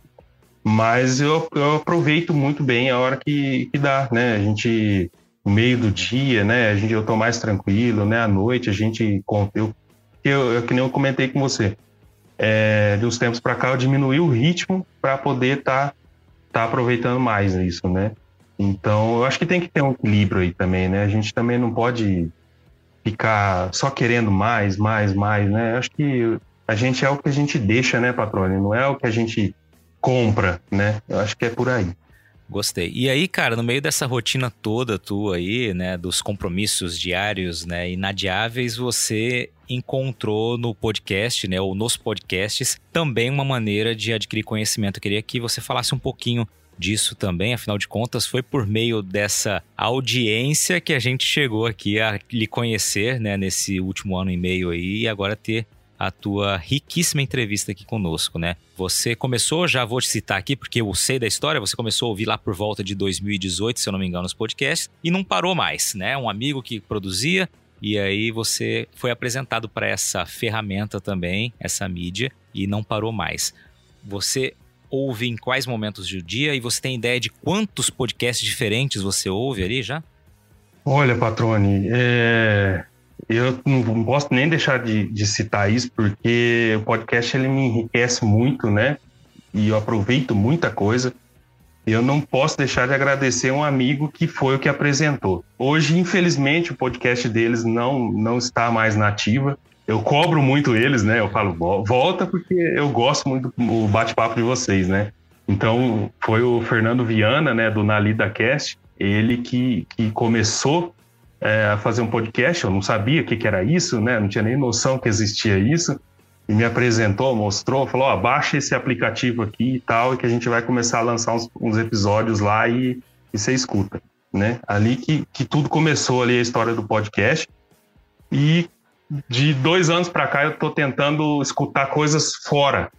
Mas eu, eu aproveito muito bem a hora que, que dá, né? A gente, no meio do dia, né, a gente, eu tô mais tranquilo, né? À noite a gente, eu, eu, eu que nem eu comentei com você, é, de uns tempos para cá eu diminui o ritmo para poder estar tá tá aproveitando mais isso, né? Então, eu acho que tem que ter um equilíbrio aí também, né? A gente também não pode ficar só querendo mais, mais, mais, né? Eu acho que a gente é o que a gente deixa, né, patrônio? Não é o que a gente compra, né? Eu acho que é por aí. Gostei. E aí, cara, no meio dessa rotina toda tua aí, né, dos compromissos diários, né, inadiáveis, você encontrou no podcast, né, ou nos podcasts, também uma maneira de adquirir conhecimento. Eu queria que você falasse um pouquinho disso também, afinal de contas, foi por meio dessa audiência que a gente chegou aqui a lhe conhecer, né, nesse último ano e meio aí, e agora ter a tua riquíssima entrevista aqui conosco, né? Você começou, já vou te citar aqui porque eu sei da história, você começou a ouvir lá por volta de 2018, se eu não me engano, nos podcasts, e não parou mais, né? Um amigo que produzia, e aí você foi apresentado para essa ferramenta também, essa mídia, e não parou mais. Você ouve em quais momentos do dia e você tem ideia de quantos podcasts diferentes você ouve ali já? Olha, Patrone, é... eu não posso nem deixar de, de, citar isso porque o podcast ele me enriquece muito, né? E eu aproveito muita coisa eu não posso deixar de agradecer um amigo que foi o que apresentou. Hoje, infelizmente, o podcast deles não, não está mais na ativa. Eu cobro muito eles, né? Eu falo, volta porque eu gosto muito do bate-papo de vocês, né? Então, foi o Fernando Viana, né, do Nalida Cast, ele que, que começou é, a fazer um podcast. Eu não sabia o que, que era isso, né? Não tinha nem noção que existia isso e me apresentou, mostrou, falou: ó, baixa esse aplicativo aqui e tal, e que a gente vai começar a lançar uns, uns episódios lá e, e você escuta, né? Ali que, que tudo começou ali a história do podcast. E de dois anos para cá eu estou tentando escutar coisas fora,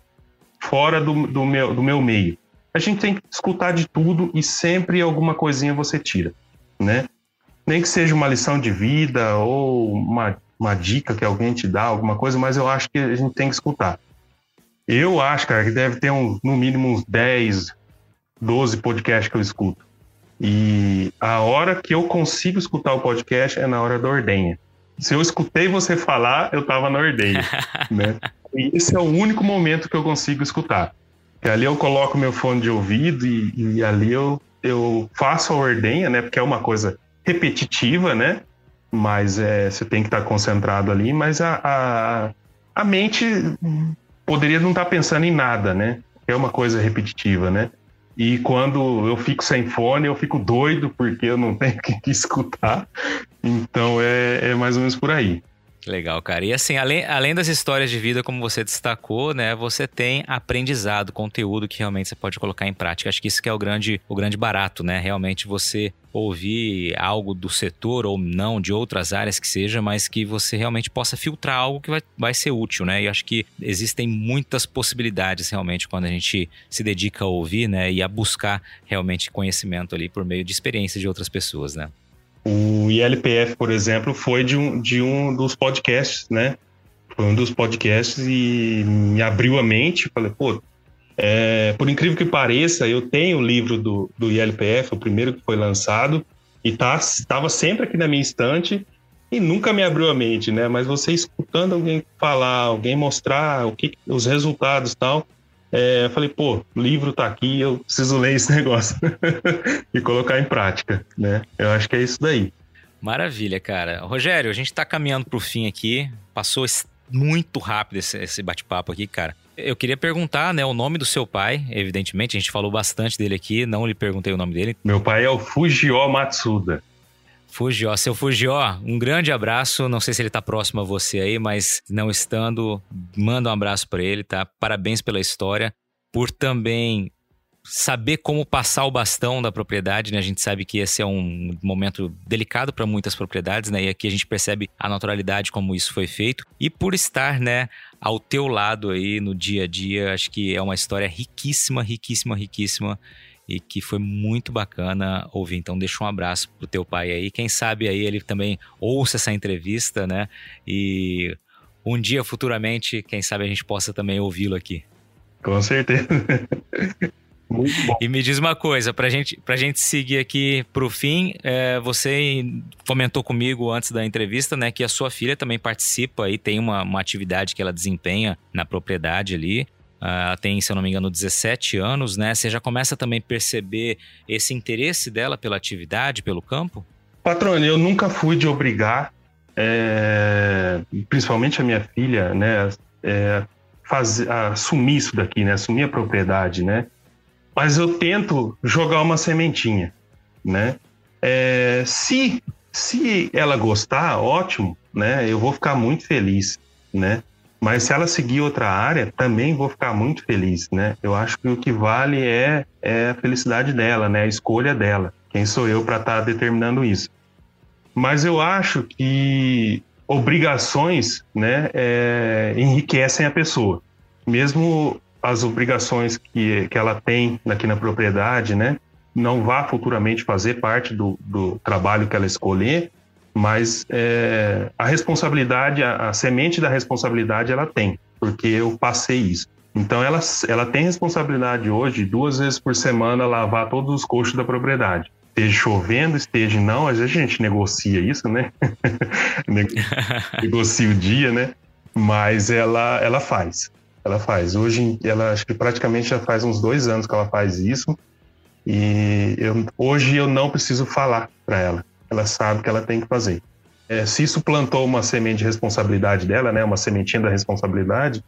fora do, do, meu, do meu meio. A gente tem que escutar de tudo e sempre alguma coisinha você tira, né? Nem que seja uma lição de vida ou uma uma dica que alguém te dá, alguma coisa, mas eu acho que a gente tem que escutar. Eu acho, cara, que deve ter um, no mínimo uns 10, 12 podcasts que eu escuto. E a hora que eu consigo escutar o podcast é na hora da ordenha. Se eu escutei você falar, eu tava na ordenha, né? E esse é o único momento que eu consigo escutar. Que ali eu coloco meu fone de ouvido e, e ali eu, eu faço a ordenha, né? Porque é uma coisa repetitiva, né? Mas é, você tem que estar concentrado ali, mas a, a, a mente poderia não estar pensando em nada, né? É uma coisa repetitiva, né? E quando eu fico sem fone, eu fico doido porque eu não tenho que escutar. Então é, é mais ou menos por aí. Legal, cara. E assim, além, além das histórias de vida, como você destacou, né, você tem aprendizado, conteúdo que realmente você pode colocar em prática. Acho que isso que é o grande, o grande barato, né? Realmente você ouvir algo do setor ou não, de outras áreas que seja, mas que você realmente possa filtrar algo que vai, vai ser útil, né? E acho que existem muitas possibilidades realmente quando a gente se dedica a ouvir, né? E a buscar realmente conhecimento ali por meio de experiência de outras pessoas, né? O ILPF, por exemplo, foi de um, de um dos podcasts, né? Foi um dos podcasts e me abriu a mente. Falei, pô, é, por incrível que pareça, eu tenho o livro do, do ILPF, o primeiro que foi lançado, e tá, estava sempre aqui na minha estante e nunca me abriu a mente, né? Mas você escutando alguém falar, alguém mostrar o que, os resultados tal, é, eu falei, pô, o livro tá aqui, eu preciso ler esse negócio e colocar em prática, né? Eu acho que é isso daí. Maravilha, cara. Rogério, a gente tá caminhando pro fim aqui, passou muito rápido esse, esse bate-papo aqui, cara. Eu queria perguntar, né, o nome do seu pai, evidentemente, a gente falou bastante dele aqui, não lhe perguntei o nome dele. Meu pai é o Fujio Matsuda. Fugió, seu Fugió, um grande abraço. Não sei se ele tá próximo a você aí, mas não estando, manda um abraço para ele, tá? Parabéns pela história, por também saber como passar o bastão da propriedade, né? A gente sabe que esse é um momento delicado para muitas propriedades, né? E aqui a gente percebe a naturalidade como isso foi feito e por estar, né, ao teu lado aí no dia a dia, acho que é uma história riquíssima, riquíssima, riquíssima e que foi muito bacana ouvir. Então deixa um abraço pro teu pai aí. Quem sabe aí ele também ouça essa entrevista, né? E um dia futuramente, quem sabe a gente possa também ouvi-lo aqui. Com certeza. Muito bom. E me diz uma coisa, pra gente, pra gente seguir aqui pro fim, é, você comentou comigo antes da entrevista, né, que a sua filha também participa e tem uma, uma atividade que ela desempenha na propriedade ali. Uh, ela tem, se eu não me engano, 17 anos, né? Você já começa também a perceber esse interesse dela pela atividade, pelo campo? Patrone, eu nunca fui de obrigar, é, principalmente a minha filha, né, é, fazer, assumir isso daqui, né, assumir a propriedade, né? mas eu tento jogar uma sementinha, né? É, se se ela gostar, ótimo, né? Eu vou ficar muito feliz, né? Mas se ela seguir outra área, também vou ficar muito feliz, né? Eu acho que o que vale é, é a felicidade dela, né? A escolha dela. Quem sou eu para estar tá determinando isso? Mas eu acho que obrigações, né, é, enriquecem a pessoa. Mesmo as obrigações que, que ela tem aqui na propriedade, né? Não vá futuramente fazer parte do, do trabalho que ela escolher, mas é, a responsabilidade, a, a, semente da responsabilidade ela tem, porque eu passei isso. Então ela, ela tem responsabilidade hoje, duas vezes por semana, lavar todos os coxos da propriedade. Esteja chovendo, esteja não, às vezes a gente negocia isso, né? negocia o dia, né? Mas ela, ela faz. Ela faz. Hoje, ela acho que praticamente já faz uns dois anos que ela faz isso. E eu, hoje eu não preciso falar para ela. Ela sabe que ela tem que fazer. É, se isso plantou uma semente de responsabilidade dela, né, uma sementinha da responsabilidade,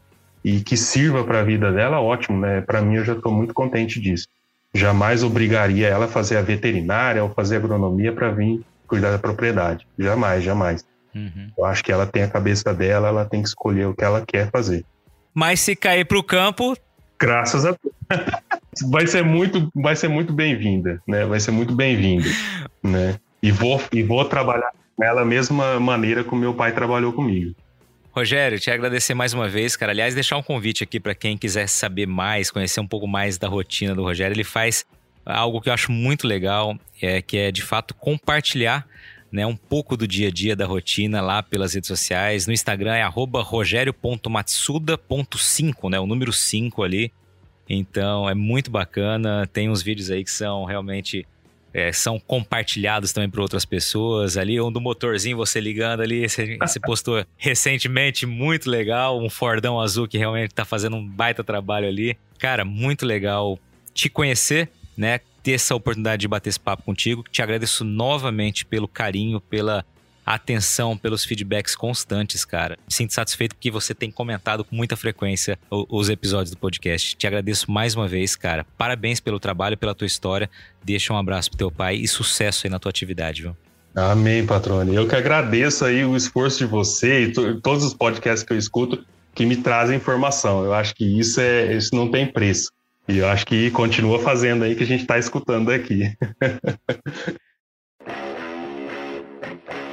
e que sirva para a vida dela, ótimo, né? Para mim eu já estou muito contente disso. Jamais obrigaria ela a fazer a veterinária ou fazer agronomia para vir cuidar da propriedade. Jamais, jamais. Uhum. Eu acho que ela tem a cabeça dela, ela tem que escolher o que ela quer fazer. Mas se cair para o campo. Graças a Deus. vai ser muito, vai ser muito bem-vinda, né? Vai ser muito bem-vinda, né? E vou, e vou trabalhar com ela da mesma maneira como meu pai trabalhou comigo. Rogério, te agradecer mais uma vez, cara. Aliás, deixar um convite aqui para quem quiser saber mais, conhecer um pouco mais da rotina do Rogério. Ele faz algo que eu acho muito legal, é, que é de fato compartilhar né, um pouco do dia a dia da rotina lá pelas redes sociais. No Instagram é rogério.matsuda.5, né, o número 5 ali. Então é muito bacana. Tem uns vídeos aí que são realmente é, são compartilhados também para outras pessoas ali. Um do motorzinho, você ligando ali, você, você postou recentemente, muito legal. Um Fordão azul que realmente está fazendo um baita trabalho ali. Cara, muito legal te conhecer, né? ter essa oportunidade de bater esse papo contigo. Te agradeço novamente pelo carinho, pela atenção, pelos feedbacks constantes, cara. Me sinto satisfeito porque você tem comentado com muita frequência os episódios do podcast. Te agradeço mais uma vez, cara. Parabéns pelo trabalho, pela tua história. Deixa um abraço pro teu pai e sucesso aí na tua atividade, viu? Amém, patrone. Eu que agradeço aí o esforço de você e todos os podcasts que eu escuto que me trazem informação. Eu acho que isso é isso não tem preço. E eu acho que continua fazendo aí que a gente está escutando aqui.